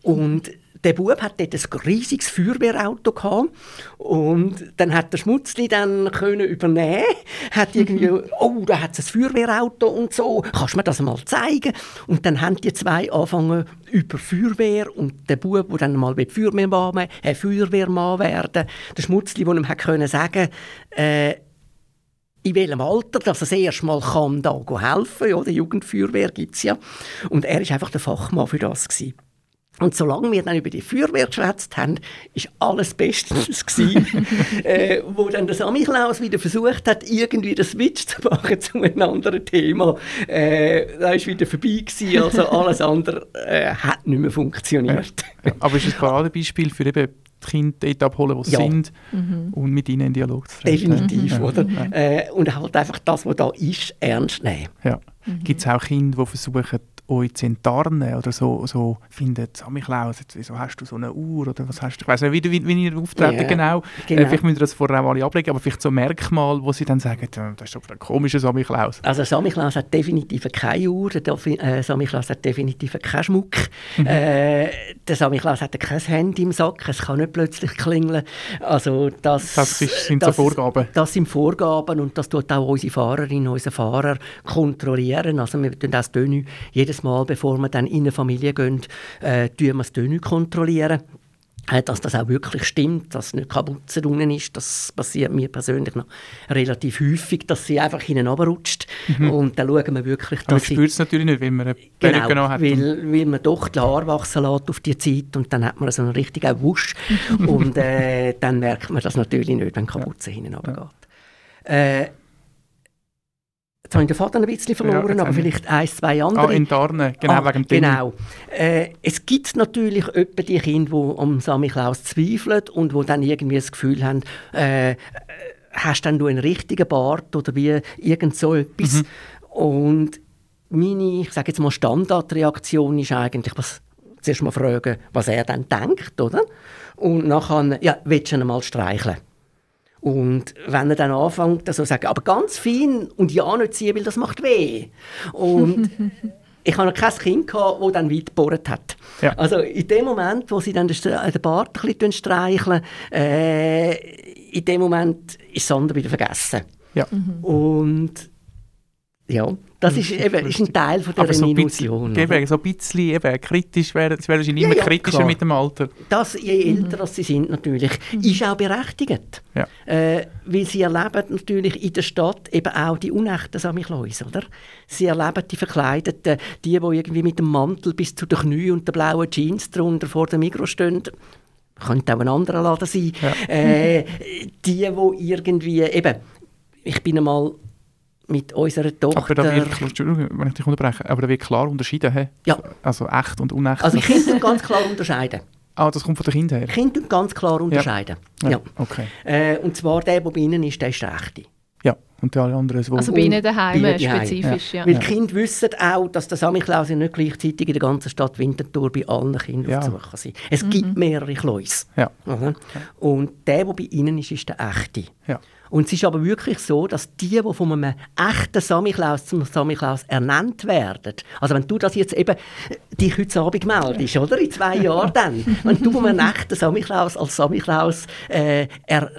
Und der Bub hat dort ein riesiges Feuerwehrauto gehabt und dann hat der Schmutzli dann können übernehmen, hat irgendwie, oh, da hat es ein Feuerwehrauto und so, kannst du mir das mal zeigen? Und dann haben die zwei angefangen über Feuerwehr und der Bub, der dann mal Feuerwehrmann, äh, Feuerwehrmann werden, der Schmutzli, der ihm hat können sagen, äh, in welchem Alter dass er das erste Mal kann, da helfen kann. Ja, die Jugendfeuerwehr gibt es ja. Und er war einfach der Fachmann für das. Gewesen. Und solange wir dann über die Feuerwehr geschwätzt haben, war alles bestens gewesen. äh, wo dann der Samichlaus wieder versucht hat, irgendwie den Switch zu machen zu einem anderen Thema, äh, da war wieder vorbei gewesen, also alles andere äh, hat nicht mehr funktioniert. Ja. Aber es ist ein Paradebeispiel für eben die Kinder dort abholen, wo sie ja. sind mhm. und mit ihnen in Dialog zu treten. Definitiv, ja. oder? Ja. Äh, und halt einfach das, was da ist, ernst nehmen. Ja. Mhm. Gibt es auch Kinder, die versuchen, euch zu enttarnen oder so, so finden, Samichlaus, wieso hast du so eine Uhr oder was hast du, ich weiß nicht, wie, wie, wie ihr auftreten yeah, genau, genau. Äh, vielleicht müsst ihr das vorher auch alle ablegen, aber vielleicht so Merkmal, wo sie dann sagen, das ist doch ein komischer Samichlaus. Also Samichlaus hat definitiv keine Uhr, der äh, Samichlaus hat definitiv keinen Schmuck, mhm. äh, der Samichlaus hat kein Handy im Sack, es kann nicht plötzlich klingeln, also das, das ist, sind das, so Vorgaben. Das sind Vorgaben und das tut auch unsere Fahrerinnen, unsere Fahrer kontrollieren, also wir tun das jedes Mal, bevor wir dann in eine Familie gehen, äh, wir das Dönü kontrollieren äh, dass das auch wirklich stimmt, dass nicht Kapuze unten ist. Das passiert mir persönlich noch relativ häufig, dass sie einfach hinten runterrutscht. Mhm. Und dann schauen wir wirklich, dass Aber ich spürt es natürlich nicht, wenn man eine genau, genau hat. Weil, weil man doch die Haare wachsen lässt auf die Zeit und dann hat man so einen richtigen Wusch. und äh, dann merkt man das natürlich nicht, wenn Kapuze ja. hinten runtergeht. Ja. Äh, Jetzt habe ich den Vater ein bisschen verloren, ja, aber vielleicht ein, zwei andere. Ah, in Tarnen, genau, ah, wegen dem Genau. Äh, es gibt natürlich etwa die Kinder, die am Samichlaus zweifeln und die dann irgendwie das Gefühl haben, äh, hast dann du einen richtigen Bart oder wie irgend so etwas. Mhm. Und meine, ich sage jetzt mal, Standardreaktion ist eigentlich, was, zuerst mal fragen, was er dann denkt, oder? Und nachher, ja, willst du ihn mal streicheln? Und wenn er dann anfängt, also sagen, aber ganz fein und ja nicht ziehen, weil das macht weh. Und ich hatte noch kein Kind, gehabt, das dann weit gebohrt hat. Ja. Also in dem Moment, wo sie dann den Bart ein bisschen streicheln, äh, in dem Moment ist das andere wieder vergessen. Ja. Mhm. Und Ja, das ist, eben, ist ein Teil von dieser so Illusion. Bisschen, so ein bisschen eben, kritisch wäre, es wäre immer ja, ja, kritischer klar. mit dem Alter. Das, je älter mhm. sie sind natürlich, mhm. ist auch berechtigt. Ja. Äh, weil sie erleben natürlich in der Stadt eben auch die unechten Samichlaus, oder? Sie erleben die Verkleideten, die, die irgendwie mit dem Mantel bis zu den Knien und der blauen Jeans drunter vor dem Mikro stehen könnte auch ein anderer Laden sein. Ja. Äh, die, die irgendwie, eben, ich bin einmal mit unserer Tochter... Aber da wird, Entschuldigung, wenn ich dich unterbreche, aber da wird klar unterschieden, he? Ja. Also echt und unecht. Also Kinder ganz klar unterscheiden. Ah, das kommt von den Kindern her? Kinder ganz klar unterscheiden. Ja. ja. Okay. Äh, und zwar der, der bei ihnen ist, der ist der echte. Ja, und alle anderen wo Also bei ihnen daheim spezifisch, ja. ja. Weil die Kinder wissen auch, dass der Samichlaus nicht gleichzeitig in der ganzen Stadt Winterthur bei allen Kindern ja. auf Besuch sein Es mhm. gibt mehrere Kleus. Ja. Und der, der bei ihnen ist, ist der echte. Ja. Und es ist aber wirklich so, dass die, die von einem echten Samichlaus zum Samichlaus ernannt werden, also wenn du das jetzt eben dich heute Abend meldest, oder? In zwei Jahren dann, wenn du von einem echten Samichlaus als Samichlaus äh, er,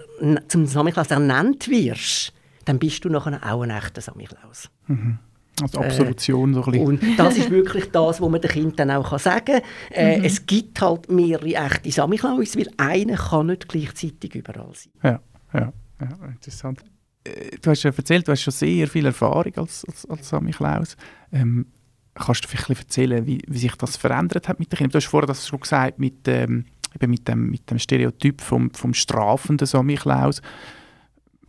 zum Samichlaus ernannt wirst, dann bist du nachher auch ein echter Samichlaus. Mhm. Also Absolution äh, so ein bisschen. Und das ist wirklich das, was man den Kindern dann auch sagen kann. Äh, mhm. Es gibt halt mehrere echte Samichlaus, weil einer kann nicht gleichzeitig überall sein. Ja, ja. Ja, interessant. Äh, du hast ja erzählt, du hast schon sehr viel Erfahrung als, als, als Sammy Klaus. Ähm, kannst du vielleicht erzählen, wie, wie, sich das verändert hat mit den Kindern? Du hast vorher das schon gesagt, mit, ähm, eben mit, dem, mit dem Stereotyp vom, vom strafenden Sammy Klaus.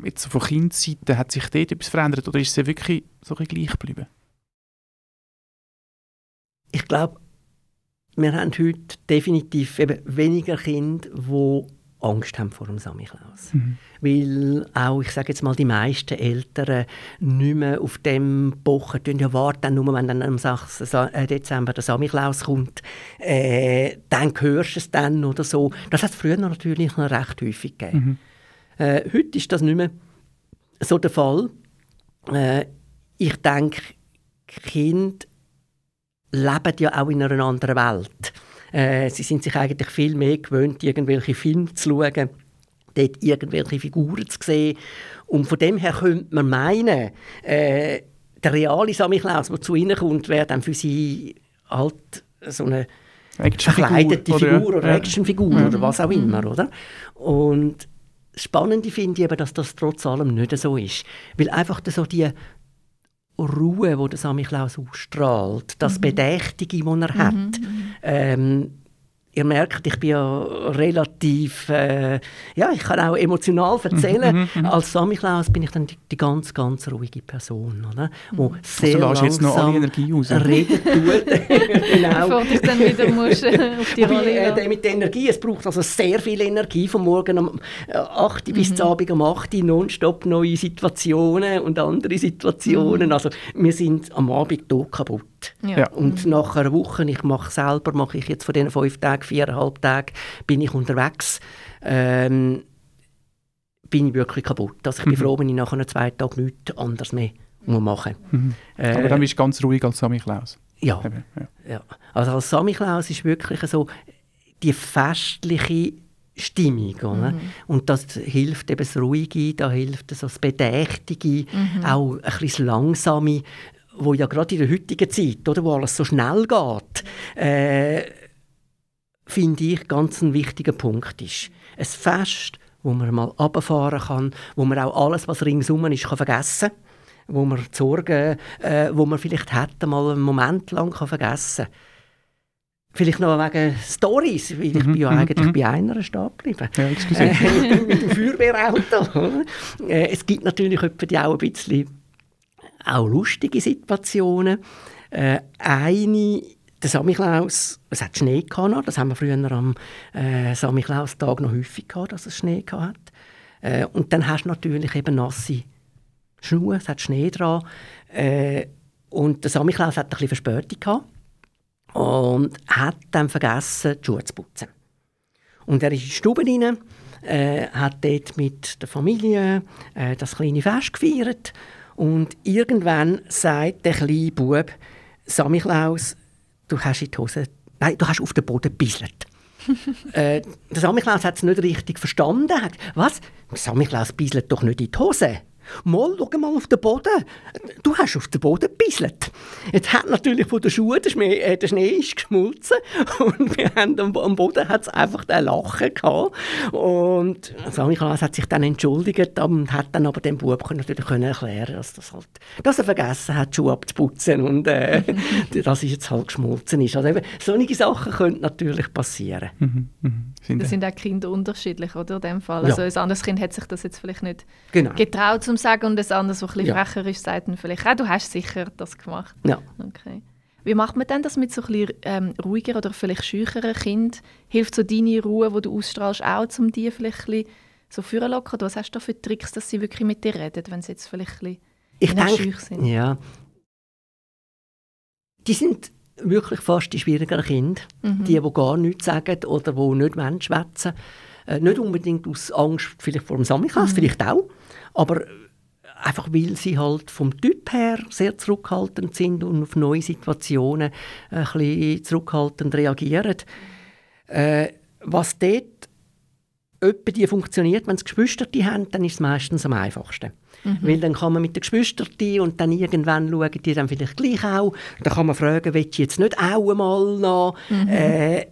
Jetzt von Kindseite, hat sich dort etwas verändert oder ist es wirklich so ein gleich geblieben? Ich glaube, wir haben heute definitiv eben weniger Kinder, die Angst haben vor dem Samichlaus. Mhm. Weil auch, ich sage jetzt mal, die meisten Eltern nicht mehr auf dem pochen, tun ja warten, nur wenn dann am 6. Äh, Dezember der Samichlaus kommt, äh, dann hörst du es dann oder so. Das hat es früher natürlich noch recht häufig gegeben. Mhm. Äh, heute ist das nicht mehr so der Fall. Äh, ich denke, Kinder leben ja auch in einer anderen Welt. Äh, sie sind sich eigentlich viel mehr gewöhnt, irgendwelche Filme zu schauen, dort irgendwelche Figuren zu sehen. Und von dem her könnte man meinen, äh, der reale Samichlaus, der zu ihnen kommt, wäre dann für sie halt so eine verkleidete Figur oder, ja. Actionfigur ja. oder was auch immer, oder? Und das Spannende finde ich eben, dass das trotz allem nicht so ist. Weil einfach so die Ruhe, die der Samichlaus ausstrahlt, das mhm. Bedächtige, das er hat, mhm. Ähm, ihr merkt, ich bin ja relativ, äh, ja, ich kann auch emotional erzählen. Mhm, mhm, mhm. Als Samichlaus bin ich dann die, die, ganz, ganz ruhige Person, oder? Wo mhm. sehr also jetzt noch alle Energie raus. reden tut. genau. Bevor du dann wieder musst, äh, auf die Rolle äh, Mit der Energie, es braucht also sehr viel Energie, von morgen um 8 Uhr bis mhm. Abend um 8 Uhr, nonstop neue Situationen und andere Situationen. Also wir sind am Abend hier kaputt. Ja. Und nach einer Woche, ich mache selber, mache ich jetzt von diesen fünf Tagen, viereinhalb Tage, bin ich unterwegs, ähm, bin ich wirklich kaputt. Also ich bin mhm. froh, wenn ich nach einem zwei Tagen nichts anderes mehr machen muss. Mhm. Äh, Aber dann bist du ganz ruhig als Sammy Klaus. Ja. ja. ja. Also als Sammy Klaus ist wirklich so die festliche Stimmung. Oder? Mhm. Und das hilft eben das Ruhige, da hilft so das Bedächtige, mhm. auch ein bisschen das Langsame wo ja gerade in der heutigen Zeit, oder, wo alles so schnell geht, äh, finde ich ganz ein wichtiger Punkt ist. Ein Fest, wo man mal runterfahren kann, wo man auch alles, was ringsum ist, kann vergessen kann, wo man die Sorgen, äh, wo man vielleicht hätte, mal einen Moment lang kann vergessen kann. Vielleicht noch wegen Stories, weil ich mhm, bin ja mhm, eigentlich mhm. bei einer stehen geblieben. Ja, äh, mit dem Feuerwehrauto. Äh, es gibt natürlich die auch ein bisschen auch lustige Situationen. Äh, eine, der Samichlaus, es hat Schnee gehabt, das haben wir früher am äh, Samichlaustag noch häufig gehabt, dass es Schnee gehabt äh, Und dann hast du natürlich eben nasse Schuhe, es hat Schnee dran. Äh, und der Samichlaus hat ein bisschen Verspätung gehabt und hat dann vergessen, die Schuhe zu putzen. Und er ist in die Stube rein, äh, hat dort mit der Familie äh, das kleine Fest gefeiert und irgendwann sagt der kleine Bub, Samichlaus, du hast in die Hose, nein, du hast auf den Boden gebisselt. äh, der Samichlaus hat es nicht richtig verstanden. Hat, was? Samichlaus bisselt doch nicht in die Hose. Mal, schau mal auf den Boden. Du hast auf den Boden gebisselt. Jetzt hat natürlich von den Schuhen der Schnee, äh, der Schnee ist geschmolzen und wir haben am, am Boden hat's einfach den Lachen gehabt. Und Sami Klaas hat sich dann entschuldigt und hat dann aber dem Bub natürlich können erklären, dass das halt, dass er vergessen hat, die Schuhe abzuputzen und äh, dass es jetzt halt geschmolzen ist. Also eben, solche Sachen können natürlich passieren. Mhm, mh. Das sind auch Kinder unterschiedlich, oder? In dem Fall. Also ein anderes Kind hat sich das jetzt vielleicht nicht genau. getraut zu sagen und ein anderes, das ein bisschen ja. frecher ist, sagt dann vielleicht, ah, du hast sicher das gemacht. Ja. Okay. Wie macht man denn das mit so ein bisschen ähm, ruhiger oder vielleicht schücheren Kind? Hilft so deine Ruhe, die du ausstrahlst, auch, um die vielleicht ein bisschen so führen locken? was hast du da für Tricks, dass sie wirklich mit dir reden, wenn sie jetzt vielleicht ein bisschen ich schüch sind? Ja. Die sind wirklich fast die schwierigeren Kinder. Mhm. Die, die gar nichts sagen oder die nicht schwätzen äh, Nicht unbedingt aus Angst vielleicht vor dem Sammelklass, mhm. vielleicht auch, aber einfach weil sie halt vom Typ her sehr zurückhaltend sind und auf neue Situationen ein bisschen zurückhaltend reagieren. Äh, was dort etwa die funktioniert, wenn es Geschwister haben, dann ist es meistens am einfachsten. Mhm. Weil dann kann man mit den Geschwistern und dann irgendwann schauen die dann vielleicht gleich auch. Dann kann man fragen, willst du jetzt nicht auch einmal noch? Mhm. Äh,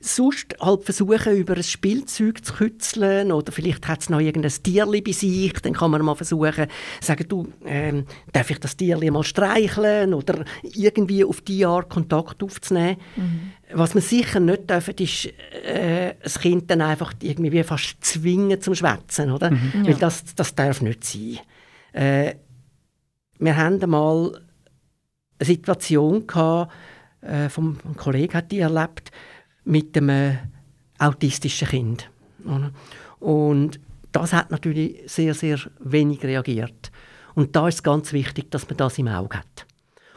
sonst halt versuchen, über ein Spielzeug zu kützeln oder vielleicht hat es noch irgendein Tierli bei sich, dann kann man mal versuchen, sagen, du, ähm, darf ich das Tierli mal streicheln oder irgendwie auf die Art Kontakt aufzunehmen. Mhm. Was man sicher nicht darf, ist äh, das Kind dann einfach irgendwie fast zwingen zum Schwätzen, oder? Mhm. Ja. Weil das, das darf nicht sein. Äh, wir haben einmal eine Situation gehabt, äh, vom, ein Kollege hat die erlebt, mit einem autistischen Kind. Und das hat natürlich sehr, sehr wenig reagiert. Und da ist es ganz wichtig, dass man das im Auge hat.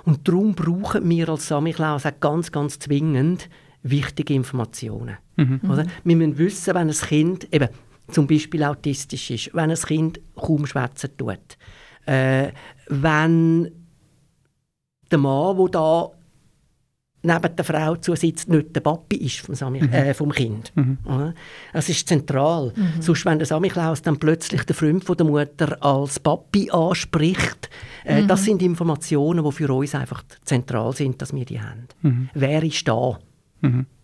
Und darum brauchen wir als Samichlaus auch ganz, ganz zwingend wichtige Informationen. Mhm. Oder? Wir müssen wissen, wenn ein Kind eben zum Beispiel autistisch ist, wenn ein Kind kaum schwätzen tut, äh, wenn der Mann, der da neben der Frau zusitzt, nicht der Papi ist vom, Samich, mhm. äh, vom Kind. Mhm. Das ist zentral. Mhm. Sonst, wenn der Samichlaus dann plötzlich den Freund von der Mutter als Papi anspricht, äh, das mhm. sind Informationen, die für uns einfach zentral sind, dass wir die haben. Mhm. Wer ist da?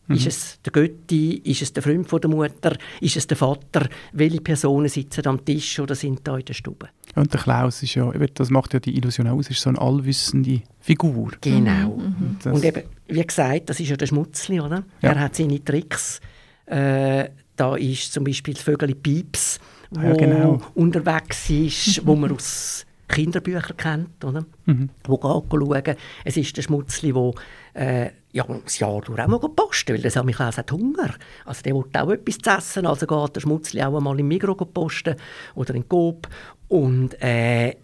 Mhm. Mhm. Ist es der Götti? Ist es der Freund von der Mutter? Ist es der Vater? Welche Personen sitzen am Tisch oder sind da in der Stube? Und der Klaus ist ja, das macht ja die Illusion aus, ist so eine allwissende Figur. Genau. Mhm. Und eben, wie gesagt, das ist ja der Schmutzli, oder? Ja. Er hat seine Tricks. Äh, da ist zum Beispiel das Vögel Pieps, wo ja, genau. unterwegs ist, wo man aus Kinderbüchern kennt, oder? Mhm. Wo geht schauen. Es ist der Schmutzli, der äh, ja, das Jahr durch auch mal posten, weil der Samichlaus hat Hunger. Also der will auch etwas zu essen, also geht der Schmutzli auch einmal im Migros posten oder in Coop und äh,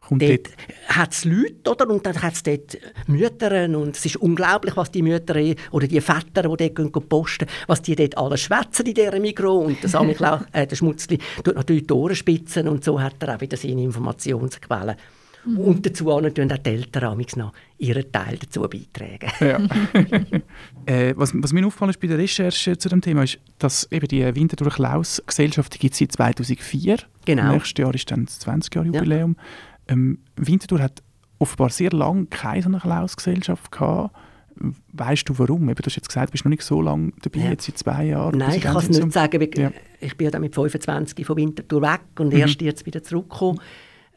Kommt dort, dort. hat es Leute, oder? Und dann hat es dort Mütter und es ist unglaublich, was die Mütter oder die Väter, die dort gehen, posten, was die dort alles schwätzen in dieser Mikro und der, Samichlaus, äh, der Schmutzli tut natürlich die Ohren spitzen und so hat er auch wieder seine Informationsquellen. Mhm. Und dazu auch auch die Eltern noch ihren Teil dazu beitragen. Ja. äh, was, was mir aufgefallen ist bei der Recherche zu dem Thema, ist, dass eben die Winterthur Klaus Gesellschaft gibt seit 2004. Genau. Nächstes Jahr ist dann das 20-Jahr-Jubiläum. Ja. Ähm, Winterthur hat offenbar sehr lange keine so eine Klaus-Gesellschaft gehabt. Weißt du warum? Eben, du hast jetzt gesagt, du bist noch nicht so lange dabei, ja. jetzt seit zwei Jahren. Nein, ich kann es nicht sagen. Ja. Ich bin ja dann mit 25 von Winterthur weg und mhm. erst jetzt wieder zurückgekommen.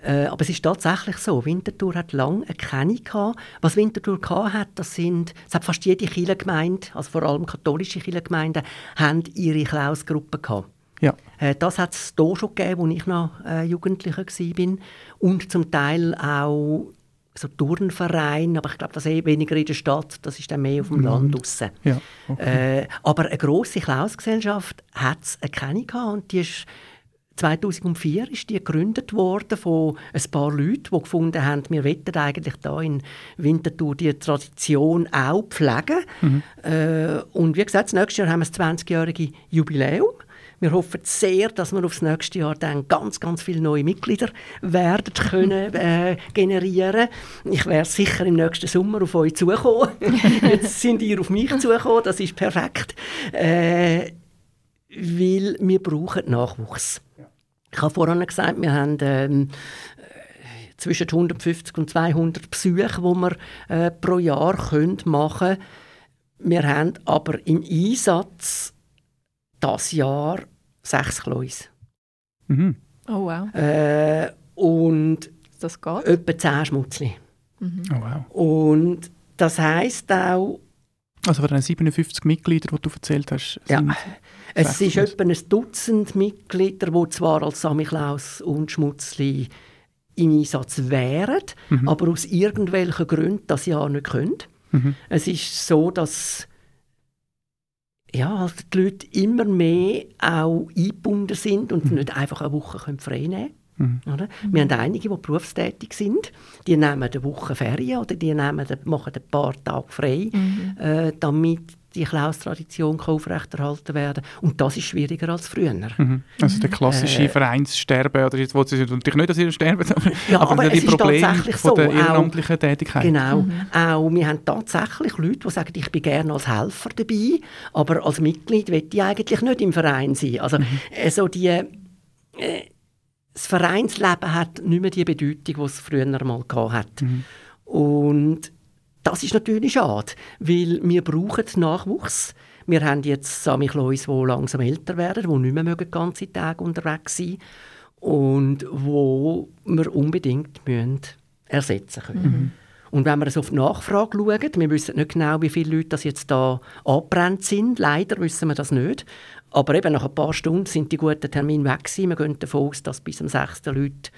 Äh, aber es ist tatsächlich so, Winterthur hat lange eine Kennung gehabt. Was Winterthur hat, das sind, es hat fast jede Kirchengemeinde, also vor allem katholische Kirchengemeinden, haben ihre Klausgruppe gehabt. Ja. Äh, das hat es hier schon gegeben, als ich noch äh, Jugendlicher war. Und zum Teil auch so Turnverein, aber ich glaube, das ist eh weniger in der Stadt, das ist dann mehr auf dem mhm. Land draussen. Ja, okay. äh, aber eine grosse Klausgesellschaft hat es eine Kennung gehabt und die ist 2004 ist die gegründet worden von ein paar Leuten, die gefunden haben, wir wollen eigentlich da in Winterthur die Tradition auch pflegen. Mhm. Äh, und wie gesagt, nächstes Jahr haben wir das 20-jährige Jubiläum. Wir hoffen sehr, dass wir aufs nächste Jahr dann ganz, ganz viele neue Mitglieder werden können äh, generieren. Ich werde sicher im nächsten Sommer auf euch zukommen. Jetzt sind ihr auf mich zugekommen, das ist perfekt. Äh, weil wir brauchen Nachwuchs. Ich habe vorhin gesagt, wir haben ähm, zwischen 150 und 200 Besuche, die wir äh, pro Jahr können machen können. Wir haben aber im Einsatz das Jahr sechs Kleus. Mhm. Oh wow. Äh, und das geht? etwa zehn Schmutzli. Mhm. Oh, wow. Und das heisst auch, Also von den 57 Mitgliedern, die du erzählt hast, Ja. sind es ist etwa ein Dutzend Mitglieder, die zwar als Samichlaus und Schmutzli im Einsatz wären, Mhm. aber aus irgendwelchen Gründen das Jahr nicht können. Mhm. Es ist so, dass ja, also die Leute immer mehr auch eingebunden sind und nicht einfach eine Woche können frei nehmen Mhm. können. Wir haben einige, die berufstätig sind. Die nehmen eine Woche Ferien oder die nehmen, machen ein paar Tage frei, Mhm. äh, damit die Klaus-Tradition aufrechterhalten werden Und das ist schwieriger als früher. Mhm. Also der klassische Äh, Vereinssterben, oder jetzt wollen sie natürlich nicht, dass sie sterben, aber, Ja, aber die es ist Probleme tatsächlich von so, der auch- ehrenamtlichen Tätigkeit. Genau. Auch wir haben tatsächlich Leute, die sagen, ich bin gerne als Helfer dabei, aber als Mitglied will ich eigentlich nicht im Verein sein. Also äh, so die, äh, das Vereinsleben hat nicht mehr die Bedeutung, die es früher mal hat. Mhm. Und das ist natürlich schade, weil wir brauchen Nachwuchs. Wir haben jetzt Samichlaus, die langsam älter werden, die nicht mehr mögen, ganze Tage unterwegs sein und wo wir unbedingt müssen ersetzen können. Und wenn wir so auf die Nachfrage schauen, wir wissen nicht genau, wie viele Leute das jetzt da angebrannt sind. Leider wissen wir das nicht. Aber eben nach ein paar Stunden sind die guten Termine weg gewesen. Wir gehen davon aus, dass bis am 6. Leute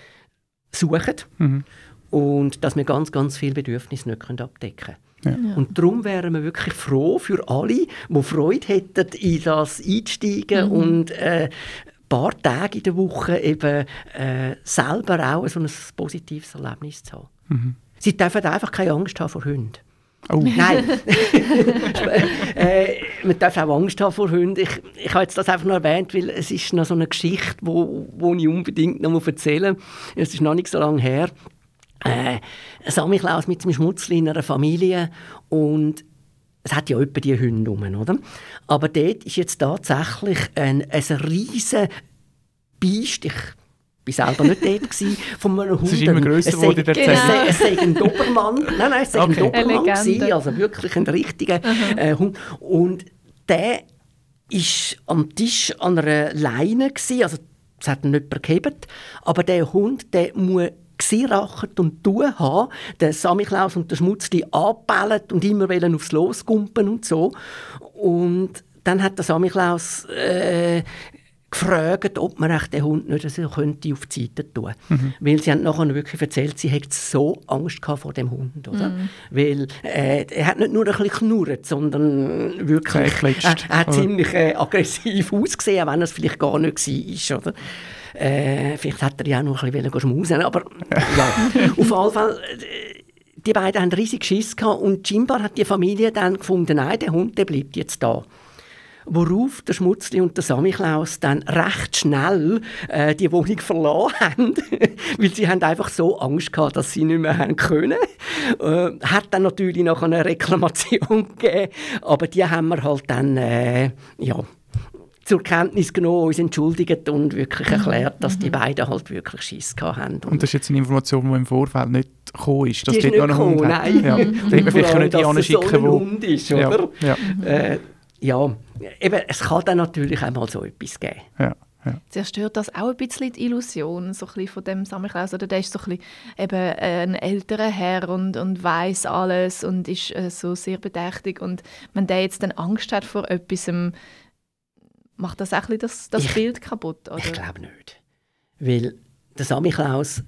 suchen Mhm. und dass wir ganz, ganz viele Bedürfnisse nicht können abdecken Ja. können. Und darum wären wir wirklich froh für alle, die Freude hätten, in das einsteigen und äh, ein paar Tage in der Woche eben äh, selber auch so ein positives Erlebnis zu haben. Mhm. Sie dürfen einfach keine Angst haben vor Hunden. Oh, Nein. äh, man darf auch Angst haben vor Hunden. Ich, ich habe jetzt das einfach noch erwähnt, weil es ist noch so eine Geschichte, wo, wo ich unbedingt noch erzählen muss. Es ist noch nicht so lange her. Äh, Samichlaus mit seinem Schmutzli in einer Familie und es hat ja etwa die Hunde rum, oder? Aber dort ist jetzt tatsächlich ein, ein riesen Biest, ich war selber nicht dort, gewesen, von einem Hund. Es ist immer grösser geworden in der Genau. Es Zeit. sei- es sei ein Dobermann. Nein, nein, es sei Okay. ein Dobermann gewesen, also wirklich ein richtiger äh, Hund. Und der ist am Tisch an einer Leine gewesen, also es hat ihn nicht gehebt, aber der Hund, der muss gesirachert und tun haben, der Samichlaus und der Schmutzli angebellt und immer wollen aufs Los gumpen und so. Und dann hat der Samichlaus äh, gefragt, ob man den Hund nicht so könnte auf die Seite tun Mhm. Weil sie haben nachher wirklich erzählt, sie hätte so Angst gehabt vor dem Hund. Oder? Weil äh, er hat nicht nur ein bisschen knurrt, sondern wirklich Zähneklatscht, er, hat ziemlich äh, aggressiv ausgesehen, auch wenn er es vielleicht gar nicht war. Oder? Äh, vielleicht hat er ja auch noch ein bisschen schmusen aber ja, auf jeden Fall, äh, die beiden haben riesig Schiss gehabt und scheinbar hat die Familie dann gefunden, nein, der Hund, der bleibt jetzt da. Worauf der Schmutzli und der Samichlaus dann recht schnell äh, die Wohnung verloren haben, weil sie haben einfach so Angst gehabt, dass sie nicht mehr haben können. Äh, hat dann natürlich noch eine Reklamation gegeben, aber die haben wir halt dann äh, ja, zur Kenntnis genommen, uns entschuldigt und wirklich erklärt, dass die beiden halt wirklich Schiss gehabt haben. Und das ist jetzt eine Information, die im Vorfeld nicht gekommen ist, dass Die ist dort noch nicht ein Hund gekommen, hat. nein. Ja. Da hätte man vielleicht die es so anschicken, ein wo... Hund ist, Ja, oder? ja, Äh, ja, eben, es kann dann natürlich einmal so etwas geben. ja, ja. Zerstört das auch ein bisschen die Illusion so ein bisschen von dem Samichlaus? Oder der ist so ein bisschen eben ein älterer Herr und, und weiß alles und ist äh, so sehr bedächtig. Und wenn der jetzt dann Angst hat vor etwas, macht das auch ein bisschen das, das Ich- Bild kaputt? Oder? Ich glaube nicht. Weil der Samichlaus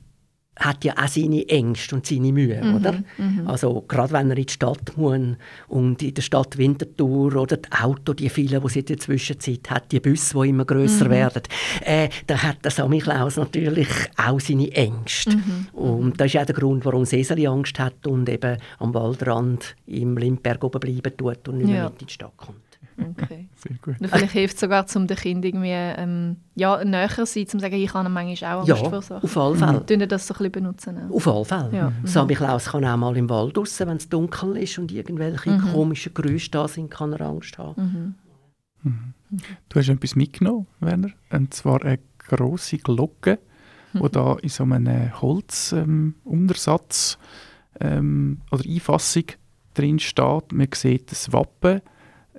hat ja auch seine Ängste und seine Mühe, Mhm, oder? Also gerade wenn er in die Stadt muss und in der Stadt Winterthur oder die Auto, die vielen, die sie in der Zwischenzeit hat, die Busse, die immer grösser Mhm. werden, äh, da hat der Samichlaus natürlich auch seine Ängste. Mhm. Und das ist auch der Grund, warum Cesari Angst hat und eben am Waldrand im Lindberg oben bleiben tut und nicht mehr Ja. mit in die Stadt kommt. Okay. Sehr gut. Oder vielleicht hilft es sogar, um den Kind irgendwie ähm, ja, näher zu sein, um zu sagen, ich habe manchmal auch Ja, Angst vor Sachen. auf alle Fälle. Tun ihr das so ein bisschen benutzen? auch? Auf alle Fälle. Ja. Samichlaus kann auch mal im Wald raus, wenn es dunkel ist und irgendwelche Mhm. komischen Geräusche da sind, kann er Angst haben. Mhm. Du hast etwas mitgenommen, Werner, und zwar eine grosse Glocke, mhm. die da in so einem Holzuntersatz ähm, ähm, oder Einfassung drin steht. Man sieht das Wappen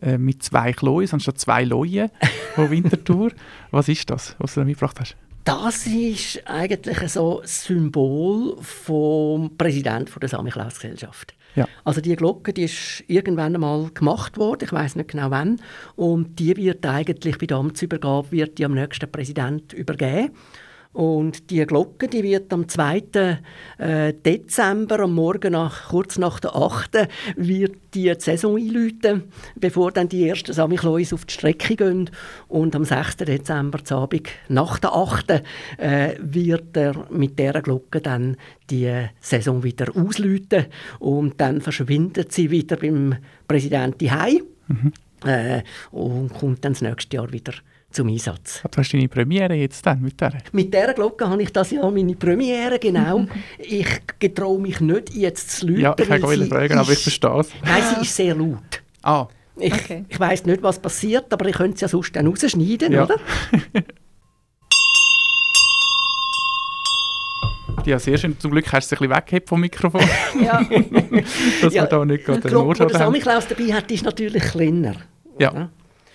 äh, mit zwei Klois, anstatt zwei Leuen von Winterthur. was ist das, was du da mitgebracht hast? Das ist eigentlich so ein Symbol vom Präsidenten der Samichlaus-Gesellschaft. Ja. Also die Glocke, die ist irgendwann einmal gemacht worden, ich weiß nicht genau wann, und die wird eigentlich bei der Amtsübergabe wird die am nächsten Präsident übergeben. Und die Glocke, die wird am 2. Äh, Dezember, am Morgen nach, kurz nach der 8. wird die, Saison einläuten, bevor dann die ersten Samichlaus auf die Strecke gehen. Und am 6. Dezember, Abend, nach der 8. Äh, wird er mit dieser Glocke dann die Saison wieder ausläuten. Und dann verschwindet sie wieder beim Präsidenten heim mhm. äh, und kommt dann das nächste Jahr wieder zum Einsatz. Du hast deine Premiere jetzt dann mit der? Mit dieser Glocke habe ich das Jahr meine Premiere, genau. ich getraue mich nicht, jetzt zu läuten. Ja, ich kann wollte fragen, aber ich verstehe es. Nein, sie ist sehr laut. Ah. Ich, okay. ich weiss nicht, was passiert, aber ich könnte es ja sonst dann rausschneiden, ja. oder? Ja, sehr schön. Zum Glück hast du es ein bisschen weggehabt vom Mikrofon. ja. Dass ja, wir da nicht gerade den Glocke, die der Samichlaus dabei hat, ist natürlich kleiner. Ja. Oder?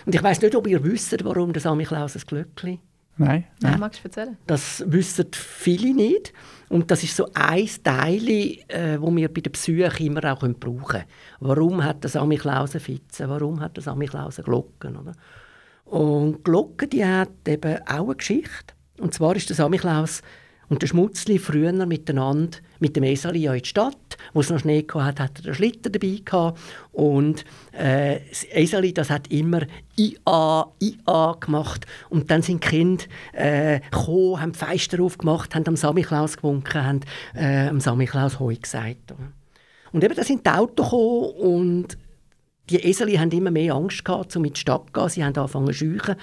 Und ich weiß nicht, ob ihr wisst, warum der Samichlaus ein Glöckchen Nein. nein. magst du erzählen? Das wissen viele nicht. Und das ist so ein Teil, äh, wo wir bei der Psyche immer auch brauchen können. Warum hat der Samichlaus eine Fitze? Warum hat der Samichlaus eine Glocke? Oder? Und die Glocke die hat eben auch eine Geschichte. Und zwar ist der Samichlaus und der Schmutzli früher miteinander mit dem Eseli in die Stadt, wo es noch Schnee hatte, hat er den Schlitten dabei gehabt. Und äh, das Eseli, das hat immer IA, IA gemacht. Und dann sind die Kinder äh, gekommen, haben die Feister aufgemacht, haben am Samichlaus gewunken, haben äh, am Samichlaus Heu gesagt. Und eben, da sind die Autos gekommen und die Eseli haben immer mehr Angst gehabt, um in die Stadt zu gehen. Sie haben angefangen zu scheuchen.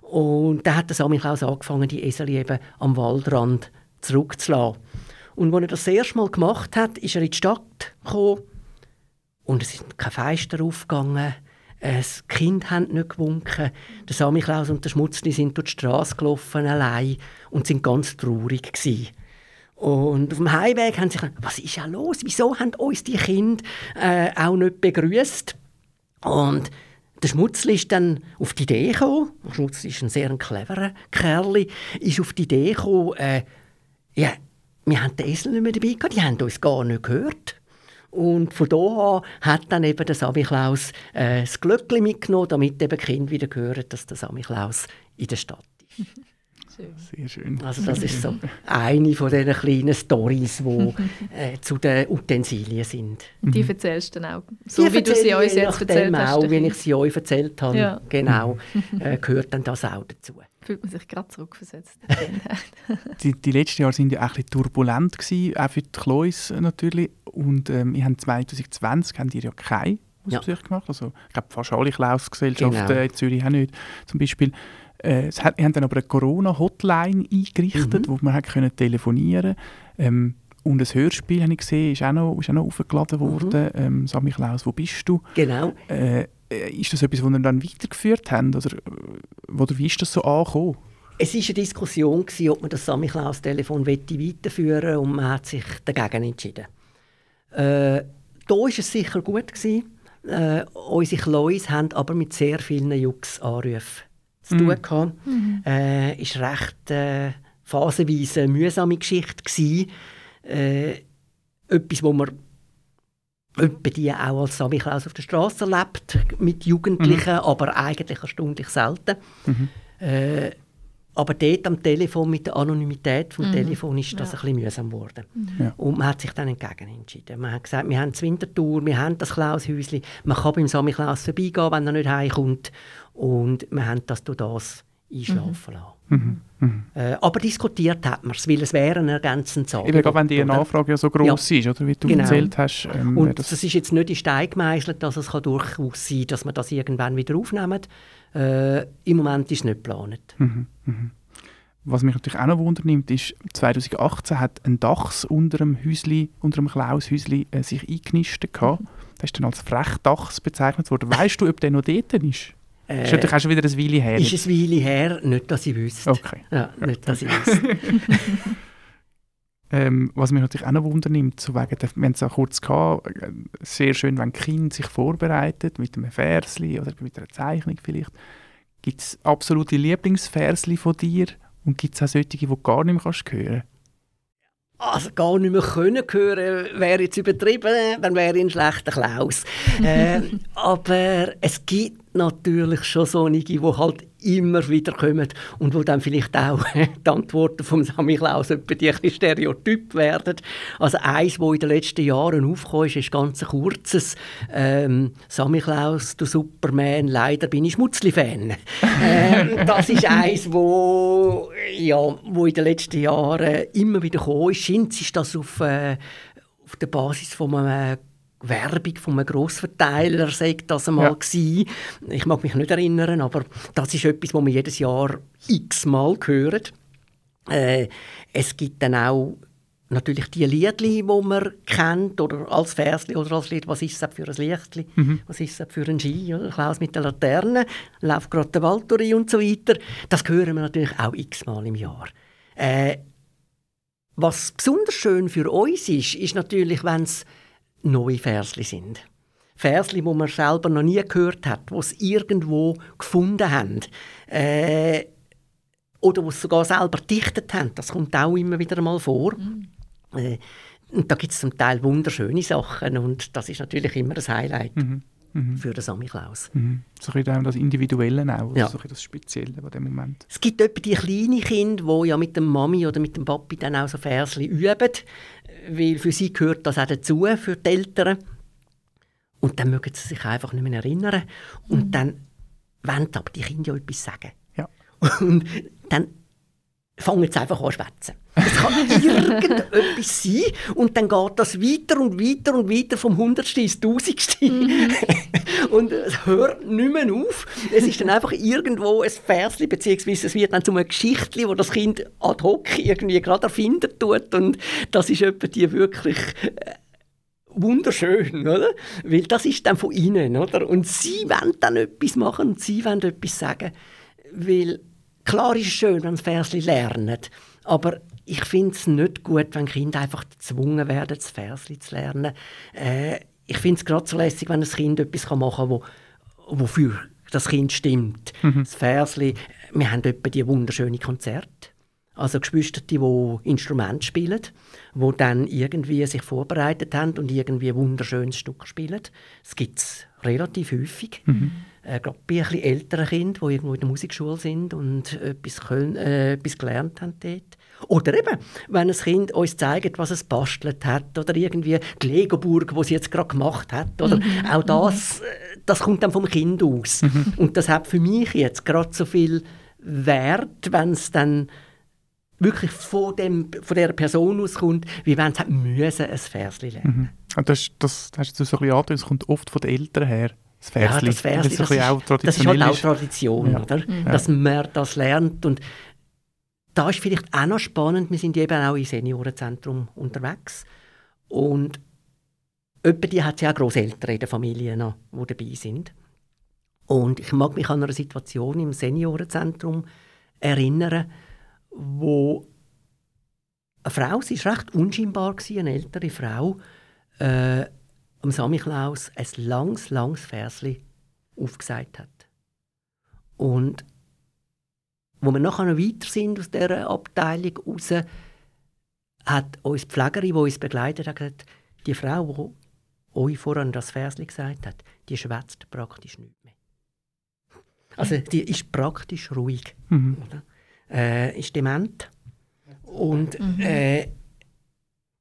Und dann hat der Samichlaus angefangen, die Eseli eben am Waldrand zurückzulassen. Und als er das, erste Mal gemacht hat, ist er in die Stadt gekommen und es ist kein Fenster aufgegangen. Das Kind hat nicht gewunken. Der Samichlaus und der Schmutzli sind durch die Straße gelaufen, allein, und sind ganz traurig gewesen. Und auf dem Heimweg haben sie gesagt, was ist ja los? Wieso haben uns die Kinder äh, auch nicht begrüßt? Und der Schmutzli ist dann auf die Idee gekommen, der Schmutzli ist ein sehr cleverer Kerl, ist auf die Idee gekommen, äh, ja, wir haben den Esel nicht mehr dabei gehabt, die haben uns gar nicht gehört. Und von da an hat dann eben der Samichlaus äh, das Glöckchen mitgenommen, damit eben die Kinder wieder hören, dass der Samichlaus in der Stadt ist. Sehr schön. Also das ist so eine von diesen kleinen Stories, die äh, zu den Utensilien sind. Die mhm. erzählst du dann auch, so die wie du sie uns jetzt erzählt hast. auch, wie ich sie euch erzählt habe, ja. genau, äh, gehört dann das auch dazu fühlt man sich gerade zurückversetzt. die, die letzten Jahre waren ja auch ein bisschen turbulent, gewesen, auch für die Klois natürlich. Und ähm, ich habe 2020 haben die ja keine Ausbesuch ja. gemacht. Also, ich glaube, fast alle Klausgesellschaften genau. in Zürich haben nicht. Zum Beispiel, äh, es hat, wir haben dann aber eine Corona-Hotline eingerichtet, mhm. wo man hat können telefonieren ähm, und ein Hörspiel, habe ich gesehen, ist auch noch, ist auch noch aufgeladen mhm. worden. Mhm. Ähm, Sag mich Klaus, wo bist du? Genau. Äh, äh, ist das etwas, das ihr dann weitergeführt habt? Oder, oder wie ist das so angekommen? Es war eine Diskussion, ob man das Samichlaus-Telefon weiterführen und man hat sich dagegen entschieden. Äh, da war es sicher gut. Gewesen. Äh, unsere Kleus haben aber mit sehr vielen Jux-Anrufen zu tun. Es mhm. äh, war recht äh, phasenweise eine mühsame Geschichte. Äh, etwas, wo man etwa die auch als Samichlaus auf der Straße erlebt, mit Jugendlichen, mhm. aber eigentlich erstaunlich selten. Mhm. Äh, aber dort am Telefon, mit der Anonymität vom mhm. Telefon, ist das ja. ein bisschen mühsam geworden. Mhm. Ja. Und man hat sich dann entgegen entschieden. Man hat gesagt, wir haben das Wintertour, wir haben das Klaushäuschen, man kann beim Samichlaus vorbeigehen, wenn er nicht heimkommt. Und wir haben das durch das einschlafen lassen. Mhm. Mhm. Äh, aber diskutiert hat man es, weil es wäre ein ergänzendes Angebot. Eben, wenn die Nachfrage ja so groß ja. ist, oder wie du genau. erzählt hast. Ähm, und das, das, ist jetzt nicht in Stein gemeißelt, dass es kann durchaus sein dass wir das irgendwann wieder aufnehmen. Äh, Im Moment ist es nicht geplant. Mhm. Mhm. Was mich natürlich auch noch wundernimmt, ist, 2018 hat ein Dachs unter dem Häusli, unter dem Klaushäusli äh, sich eingenistet. Gehabt. Das ist dann als Frechdachs bezeichnet worden. Weißt du, ob der noch dort ist? Äh, ist natürlich auch schon wieder ein Weile her. Ist ein Weile her, nicht, dass ich wüsste. Okay. Ja, nicht, dass ich wüsste. ähm, was mich natürlich auch noch wundernimmt, so wegen der, wir haben es auch kurz gehabt, äh, sehr schön, wenn ein Kind sich vorbereitet, mit einem Versli oder mit einer Zeichnung vielleicht. Gibt es absolute Lieblingsversli von dir und gibt es auch solche, die du gar nicht mehr hören kannst? Also gar nicht mehr können hören, wäre jetzt übertrieben, dann wäre ich ein schlechter Klaus. äh, aber es gibt natürlich schon solche, die halt immer wieder kommen und wo dann vielleicht auch die Antworten vom Sammy Klaus etwa ein stereotyp werden. Also eins, wo in den letzten Jahren aufgekommen ist, ist ganz ein kurzes ähm, Sammy Klaus, du Superman, leider bin ich Schmutzli-Fan. ähm, das ist eins, wo, ja, wo in den letzten Jahren immer wieder gekommen ist. Scheint ist das auf, äh, auf der Basis von einem Werbung von einem Grossverteiler sagt das einmal ja. Ich mag mich nicht erinnern, aber das ist etwas, was wir jedes Jahr x-mal hören. Äh, es gibt dann auch natürlich die Liedli, die man kennt, oder als Versli oder als Lied, was ist das für ein Lichtli, mhm. was ist das für ein Ski, oder Klaus mit der Laterne, läuft gerade der Wald und so weiter. Das hören wir natürlich auch x-mal im Jahr. Äh, was besonders schön für uns ist, ist natürlich, wenn es neue Versli sind. Versli, die man selber noch nie gehört hat, die es irgendwo gefunden haben. Äh, oder die es sogar selber dichtet haben. Das kommt auch immer wieder mal vor. Mhm. Äh, und da gibt es zum Teil wunderschöne Sachen und das ist natürlich immer ein Highlight. Mhm. Mhm. für den Sammy Klaus. Mhm. So ein das Individuelle auch, ja. so das Spezielle bei dem Moment. Es gibt etwa die kleinen Kinder, die ja mit dem Mami oder mit dem Papi dann auch so Versli üben, weil für sie gehört das auch dazu, für die Eltern. Und dann mögen sie sich einfach nicht mehr erinnern. Und mhm. dann wollen aber die Kinder ja etwas sagen. Ja. Und dann fangen sie einfach an zu schwätzen. Es kann irgendetwas sein und dann geht das weiter und weiter und weiter vom Hundertste ins Tausendste. Mhm. und es hört nicht mehr auf. Es ist dann einfach irgendwo ein Versli, beziehungsweise es wird dann zu einem Geschichtli, wo das Kind ad hoc irgendwie gerade erfinden tut und das ist etwa die wirklich äh, wunderschön, oder? Weil das ist dann von ihnen, oder? Und sie wollen dann etwas machen und sie wollen etwas sagen, weil Klar ist es schön, wenn sie Versli lernen, aber ich finde es nicht gut, wenn Kinder einfach gezwungen werden, das Versli zu lernen. Äh, ich finde es gerade so lässig, wenn ein Kind etwas machen kann, wo, wofür das Kind stimmt. Mhm. Das Versli, wir haben etwa die wunderschönen Konzerte. Also Geschwister, die Instrument spielen, wo dann irgendwie sich vorbereitet haben und irgendwie ein wunderschönes Stück spielen. Das gibt es relativ häufig. Mhm äh, gerade bei ein älteren Kindern, die irgendwo in der Musikschule sind und etwas, können, äh, etwas gelernt haben dort. Oder eben, wenn ein Kind uns zeigt, was es bastelt hat oder irgendwie die Legoburg, die sie jetzt gerade gemacht hat. Oder mhm. auch das, äh, das kommt dann vom Kind aus. Mhm. Und das hat für mich jetzt gerade so viel Wert, wenn es dann wirklich von, dem, von dieser Person auskommt, wie wenn es müssen, ein Versli lernen. Mhm. Und das, das hast du so ein bisschen angedeutet, das kommt oft von den Eltern her. Das Versli. Ja, das, Versli, das, ist, das, das ist halt auch Tradition, ja. oder? Mhm. dass man das lernt. Und da ist vielleicht auch noch spannend, wir sind eben auch im Seniorenzentrum unterwegs. Und Etwa die hat ja auch Großeltern in der Familie noch, die dabei sind. Und ich mag mich an eine Situation im Seniorenzentrum erinnern, wo eine Frau, sie war recht unscheinbar, eine ältere Frau, äh, am Samichlaus ein langes, langes Versli aufgesagt hat. Und wo wir nachher noch weiter sind aus dieser Abteilung raus, hat uns die Pflegerin, die uns begleitet hat, gesagt, die Frau, die euch vorhin das Versli gesagt hat, die schwätzt praktisch nicht mehr. Also die ist praktisch ruhig. Mhm. Äh, ist dement und mhm. äh,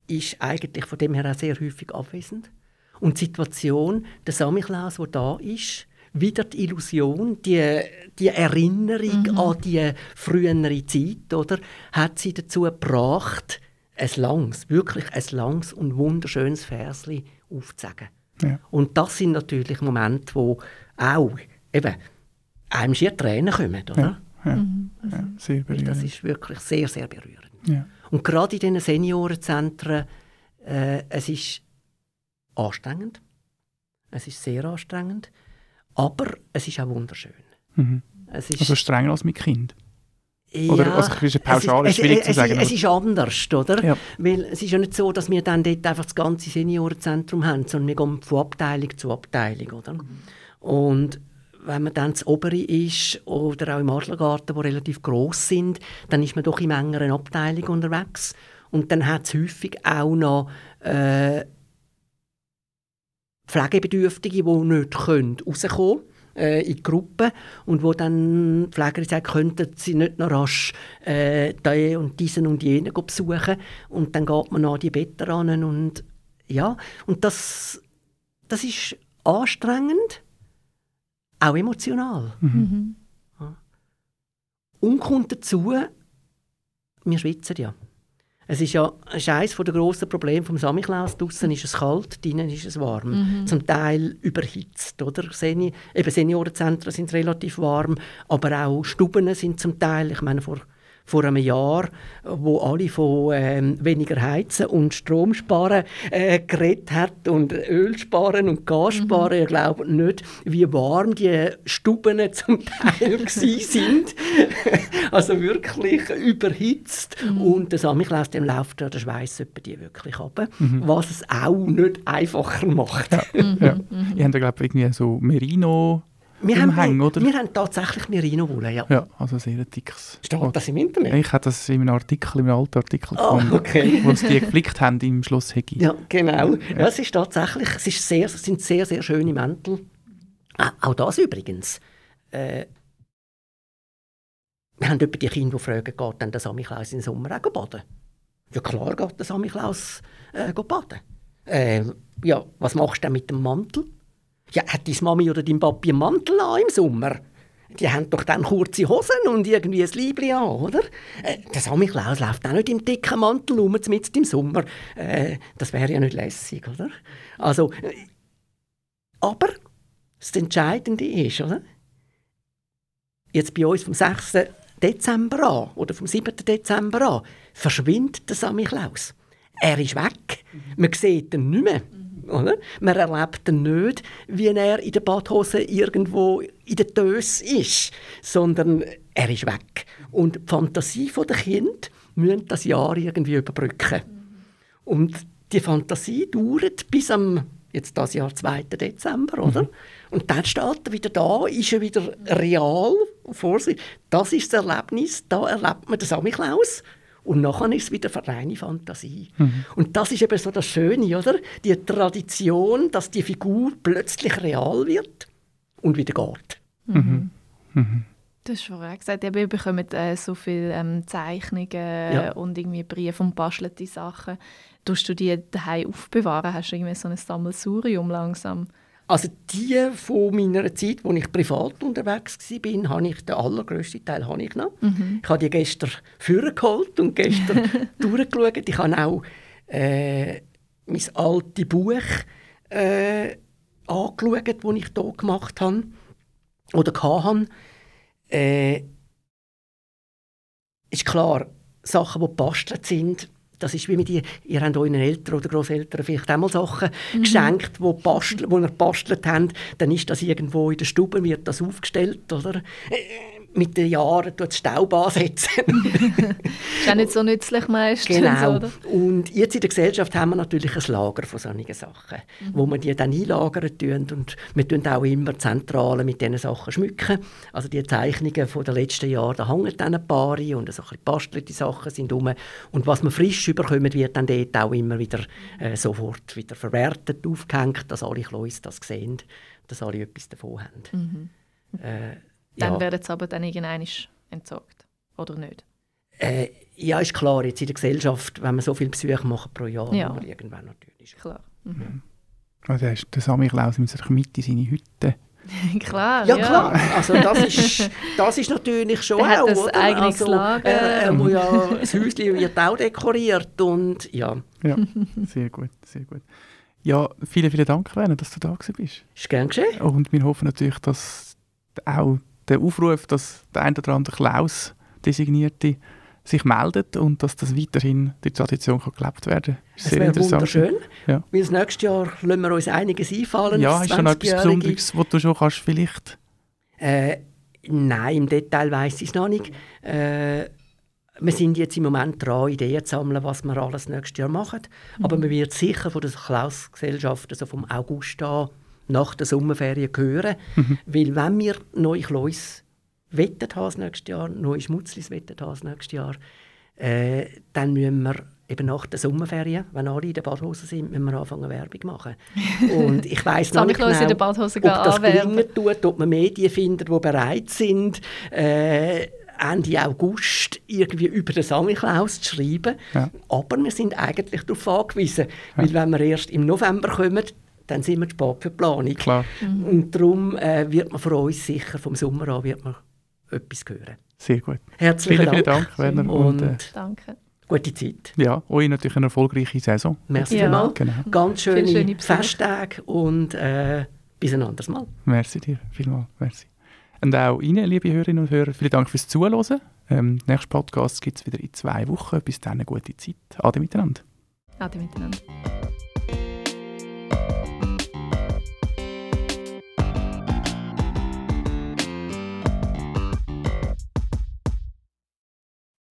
ist eigentlich von dem her auch sehr häufig abwesend. Und die Situation, der Samichlaus, der da ist, wieder die Illusion, die, die Erinnerung mhm. an die frühere Zeit, oder, hat sie dazu gebracht, ein langes, wirklich ein langes und wunderschönes Versli aufzusagen. Ja. Und das sind natürlich Momente, wo auch eben einem schier Tränen kommen, oder? Ja, ja, mhm. ja sehr berührend. Das ist wirklich sehr, sehr berührend. Und gerade in diesen Seniorenzentren, äh, es ist anstrengend. Es ist sehr anstrengend. Aber es ist auch wunderschön. Mhm. Es ist, Also strenger als mit Kind. Oder ja, also, es ist pauschal, es, schwierig es, zu sagen, es ist anders, oder? Ja. Weil es ist ja nicht so, dass wir dann dort einfach das ganze Seniorenzentrum haben, sondern wir gehen von Abteilung zu Abteilung, oder? Und wenn man dann das Obere ist oder auch im Adlergarten, wo relativ groß sind, dann ist man doch in engeren Abteilung unterwegs. Und dann hat es häufig auch noch äh, Pflegebedürftige, die nicht können rauskommen äh, in die Gruppe und wo dann die Pflegerin sagt, könnten sie nicht noch rasch äh, den und diesen und jenen go besuchen und dann geht man an die Betten ran und ja, und das, das ist anstrengend, auch emotional. Mhm. Und kommt dazu, wir schwitzen ja. Es ist ja ist eines der grossen Probleme vom Samichlaus. Draussen ist es kalt, drinnen ist es warm. Zum Teil überhitzt. Oder? Seni eben Seniorenzentren sind relativ warm, aber auch Stuben sind zum Teil, ich meine, vor, vor einem Jahr, wo alle von ähm, weniger heizen und Strom sparen äh, geredet hat und Öl sparen und Gas sparen. Ich glaube nicht, wie warm die Stuben zum Teil gsi sind. also wirklich überhitzt. Und der Samichlaus, dem läuft ja der Schweiß die wirklich ab, was es auch nicht einfacher macht. Ja. Habt ja, glaube ich, irgendwie so Merino Wir, im haben, Hang, oder? wir haben tatsächlich Merino-Wolle, ja. Ja, also sehr dickes. Steht das im Internet? Ich habe das in einem Artikel, in einem alten Artikel Ah, gefunden, okay. wo sie die geflickt haben im Schloss Hegi. Ja, genau. Ja, es ist tatsächlich, es, ist sehr, es sind sehr, sehr schöne Mäntel. Ah, auch das übrigens. Äh, wir haben etwa die Kinder, die fragen, geht dann der Samichlaus im Sommer auch baden? Ja klar geht der Samichlaus äh, go baden. Äh, ja, was machst du denn mit dem Mantel? Ja, hat deine Mami oder dein Papi einen Mantel an im Sommer? Die haben doch dann kurze Hosen und irgendwie ein Liebli an, oder? Äh, der Samichlaus läuft auch nicht im dicken Mantel rum, mitten im Sommer. Äh, das wäre ja nicht lässig, oder? Also, äh, aber das Entscheidende ist, oder? Jetzt bei uns vom 6. Dezember an oder vom 7. Dezember an verschwindet der Samichlaus. Er ist weg. Man sieht ihn nicht mehr. Oder? Man erlebt ihn nicht, wie er in der Badhose irgendwo in der Döse ist, sondern er ist weg. Und die Fantasie der Kind müssen das Jahr irgendwie überbrücken. Und die Fantasie dauert bis am jetzt das Jahr 2. Dezember, oder? Und dann steht er wieder da, ist er wieder real vor sich. Das ist das Erlebnis, da erlebt man den Samichlaus. Und nachher ist es wieder reine Fantasie. Und das ist eben so das Schöne, oder? Die Tradition, dass die Figur plötzlich real wird und wieder geht. Du hast vorher gesagt, eben, ihr bekommt äh, so viele ähm, Zeichnungen Ja. und irgendwie Briefe und bastelte Sachen. Tust du die daheim aufbewahren? Hast du irgendwie so ein Sammelsurium langsam? Also die von meiner Zeit, wo ich privat unterwegs war, habe ich den allergrössten Teil habe ich noch. Ich habe die gestern vorgeholt und gestern durchgeschaut. Ich habe auch äh, mein altes Buch äh, angeschaut, das ich hier gemacht habe oder hatte. Äh, ist klar, Sachen, die gebastelt sind, das ist wie mit ihr, ihr habt euren Eltern oder Großeltern vielleicht auch mal Sachen geschenkt, wo, bastel, wo ihr gebastelt habt, dann ist das irgendwo in der Stube, wird das aufgestellt, oder? Mit den Jahren tut Staub ansetzen. Ist auch nicht so nützlich meistens, Genau. oder? Und jetzt in der Gesellschaft haben wir natürlich ein Lager von solchen Sachen, wo wir die dann einlagern tun und wir tun auch immer Zentrale mit diesen Sachen schmücken. Also die Zeichnungen von den letzten Jahren, da hängen dann ein paar rein und so ein bisschen bastelte Sachen sind rum. Und was wir frisch überkommen, wird dann dort auch immer wieder äh, sofort wieder verwertet, aufgehängt, dass alle Kleus das sehen, dass alle etwas davon haben. Äh, Dann ja. werden sie aber dann irgendwann entsorgt. Oder nicht? Äh, ja, ist klar, jetzt in der Gesellschaft, wenn wir so viele Besuche machen pro Jahr, Ja. man irgendwann natürlich. Klar. Mhm. Also, der, der Samichlaus in seiner Mitte seine Hütte. klar, Ja, klar. Also das ist, das ist natürlich schon Der hat auch, ein oder? eigenes also, Lager. Er, er muss ja, das Häuschen wird auch dekoriert und ja, Ja, sehr gut, sehr gut. Ja, vielen, vielen Dank, Werner, dass du da gewesen bist. ist gern geschehen. Und wir hoffen natürlich, dass auch der Aufruf, dass der ein oder andere Klaus designierte sich meldet und dass das weiterhin die Tradition kann gelebt werden kann. Das wäre wunderschön. Ja. Weil das nächste Jahr lassen wir uns einiges einfallen. Ja, ist schon etwas 20-Jährige. Besonderes, was du schon kannst vielleicht... Äh, Nein, im Detail weiß ich es noch nicht. Äh, wir sind jetzt im Moment dran, Ideen zu sammeln, was wir alles nächstes Jahr machen. Mhm. Aber man wird sicher von der Klaus-Gesellschaft, also vom August an, nach der Sommerferien hören. Mhm. Weil wenn wir neue Kleus wettet haben nächstes Jahr, neue Schmutzlis wettet haben nächstes Jahr, äh, dann müssen wir eben nach der Sommerferien, wenn alle in der Badhose sind, müssen wir anfangen Werbung machen. Und ich weiss noch nicht genau, ob das gelingen tut, ob man Medien findet, die bereit sind, äh, Ende August irgendwie über den Samichlaus zu schreiben. Ja. Aber wir sind eigentlich darauf angewiesen, ja. weil wenn wir erst im November kommen, dann sind wir spät für die Planung. Klar. Mhm. Und darum äh, wird man von uns sicher vom Sommer an wird man etwas hören. Sehr gut. Herzlichen vielen, Dank. Vielen Dank, Werner. Und, und äh, danke. Gute Zeit. Ja, euch natürlich eine erfolgreiche Saison. Merci ja. vielmals. Genau. Ganz schöne, schöne Festtage und äh, bis ein anderes Mal. Merci dir, vielmals. Merci. Und auch Ihnen, liebe Hörerinnen und Hörer, vielen Dank fürs Zuhören. Ähm, nächsten Podcast gibt es wieder in zwei Wochen. Bis dann eine gute Zeit. Ade miteinander. Ade miteinander. Música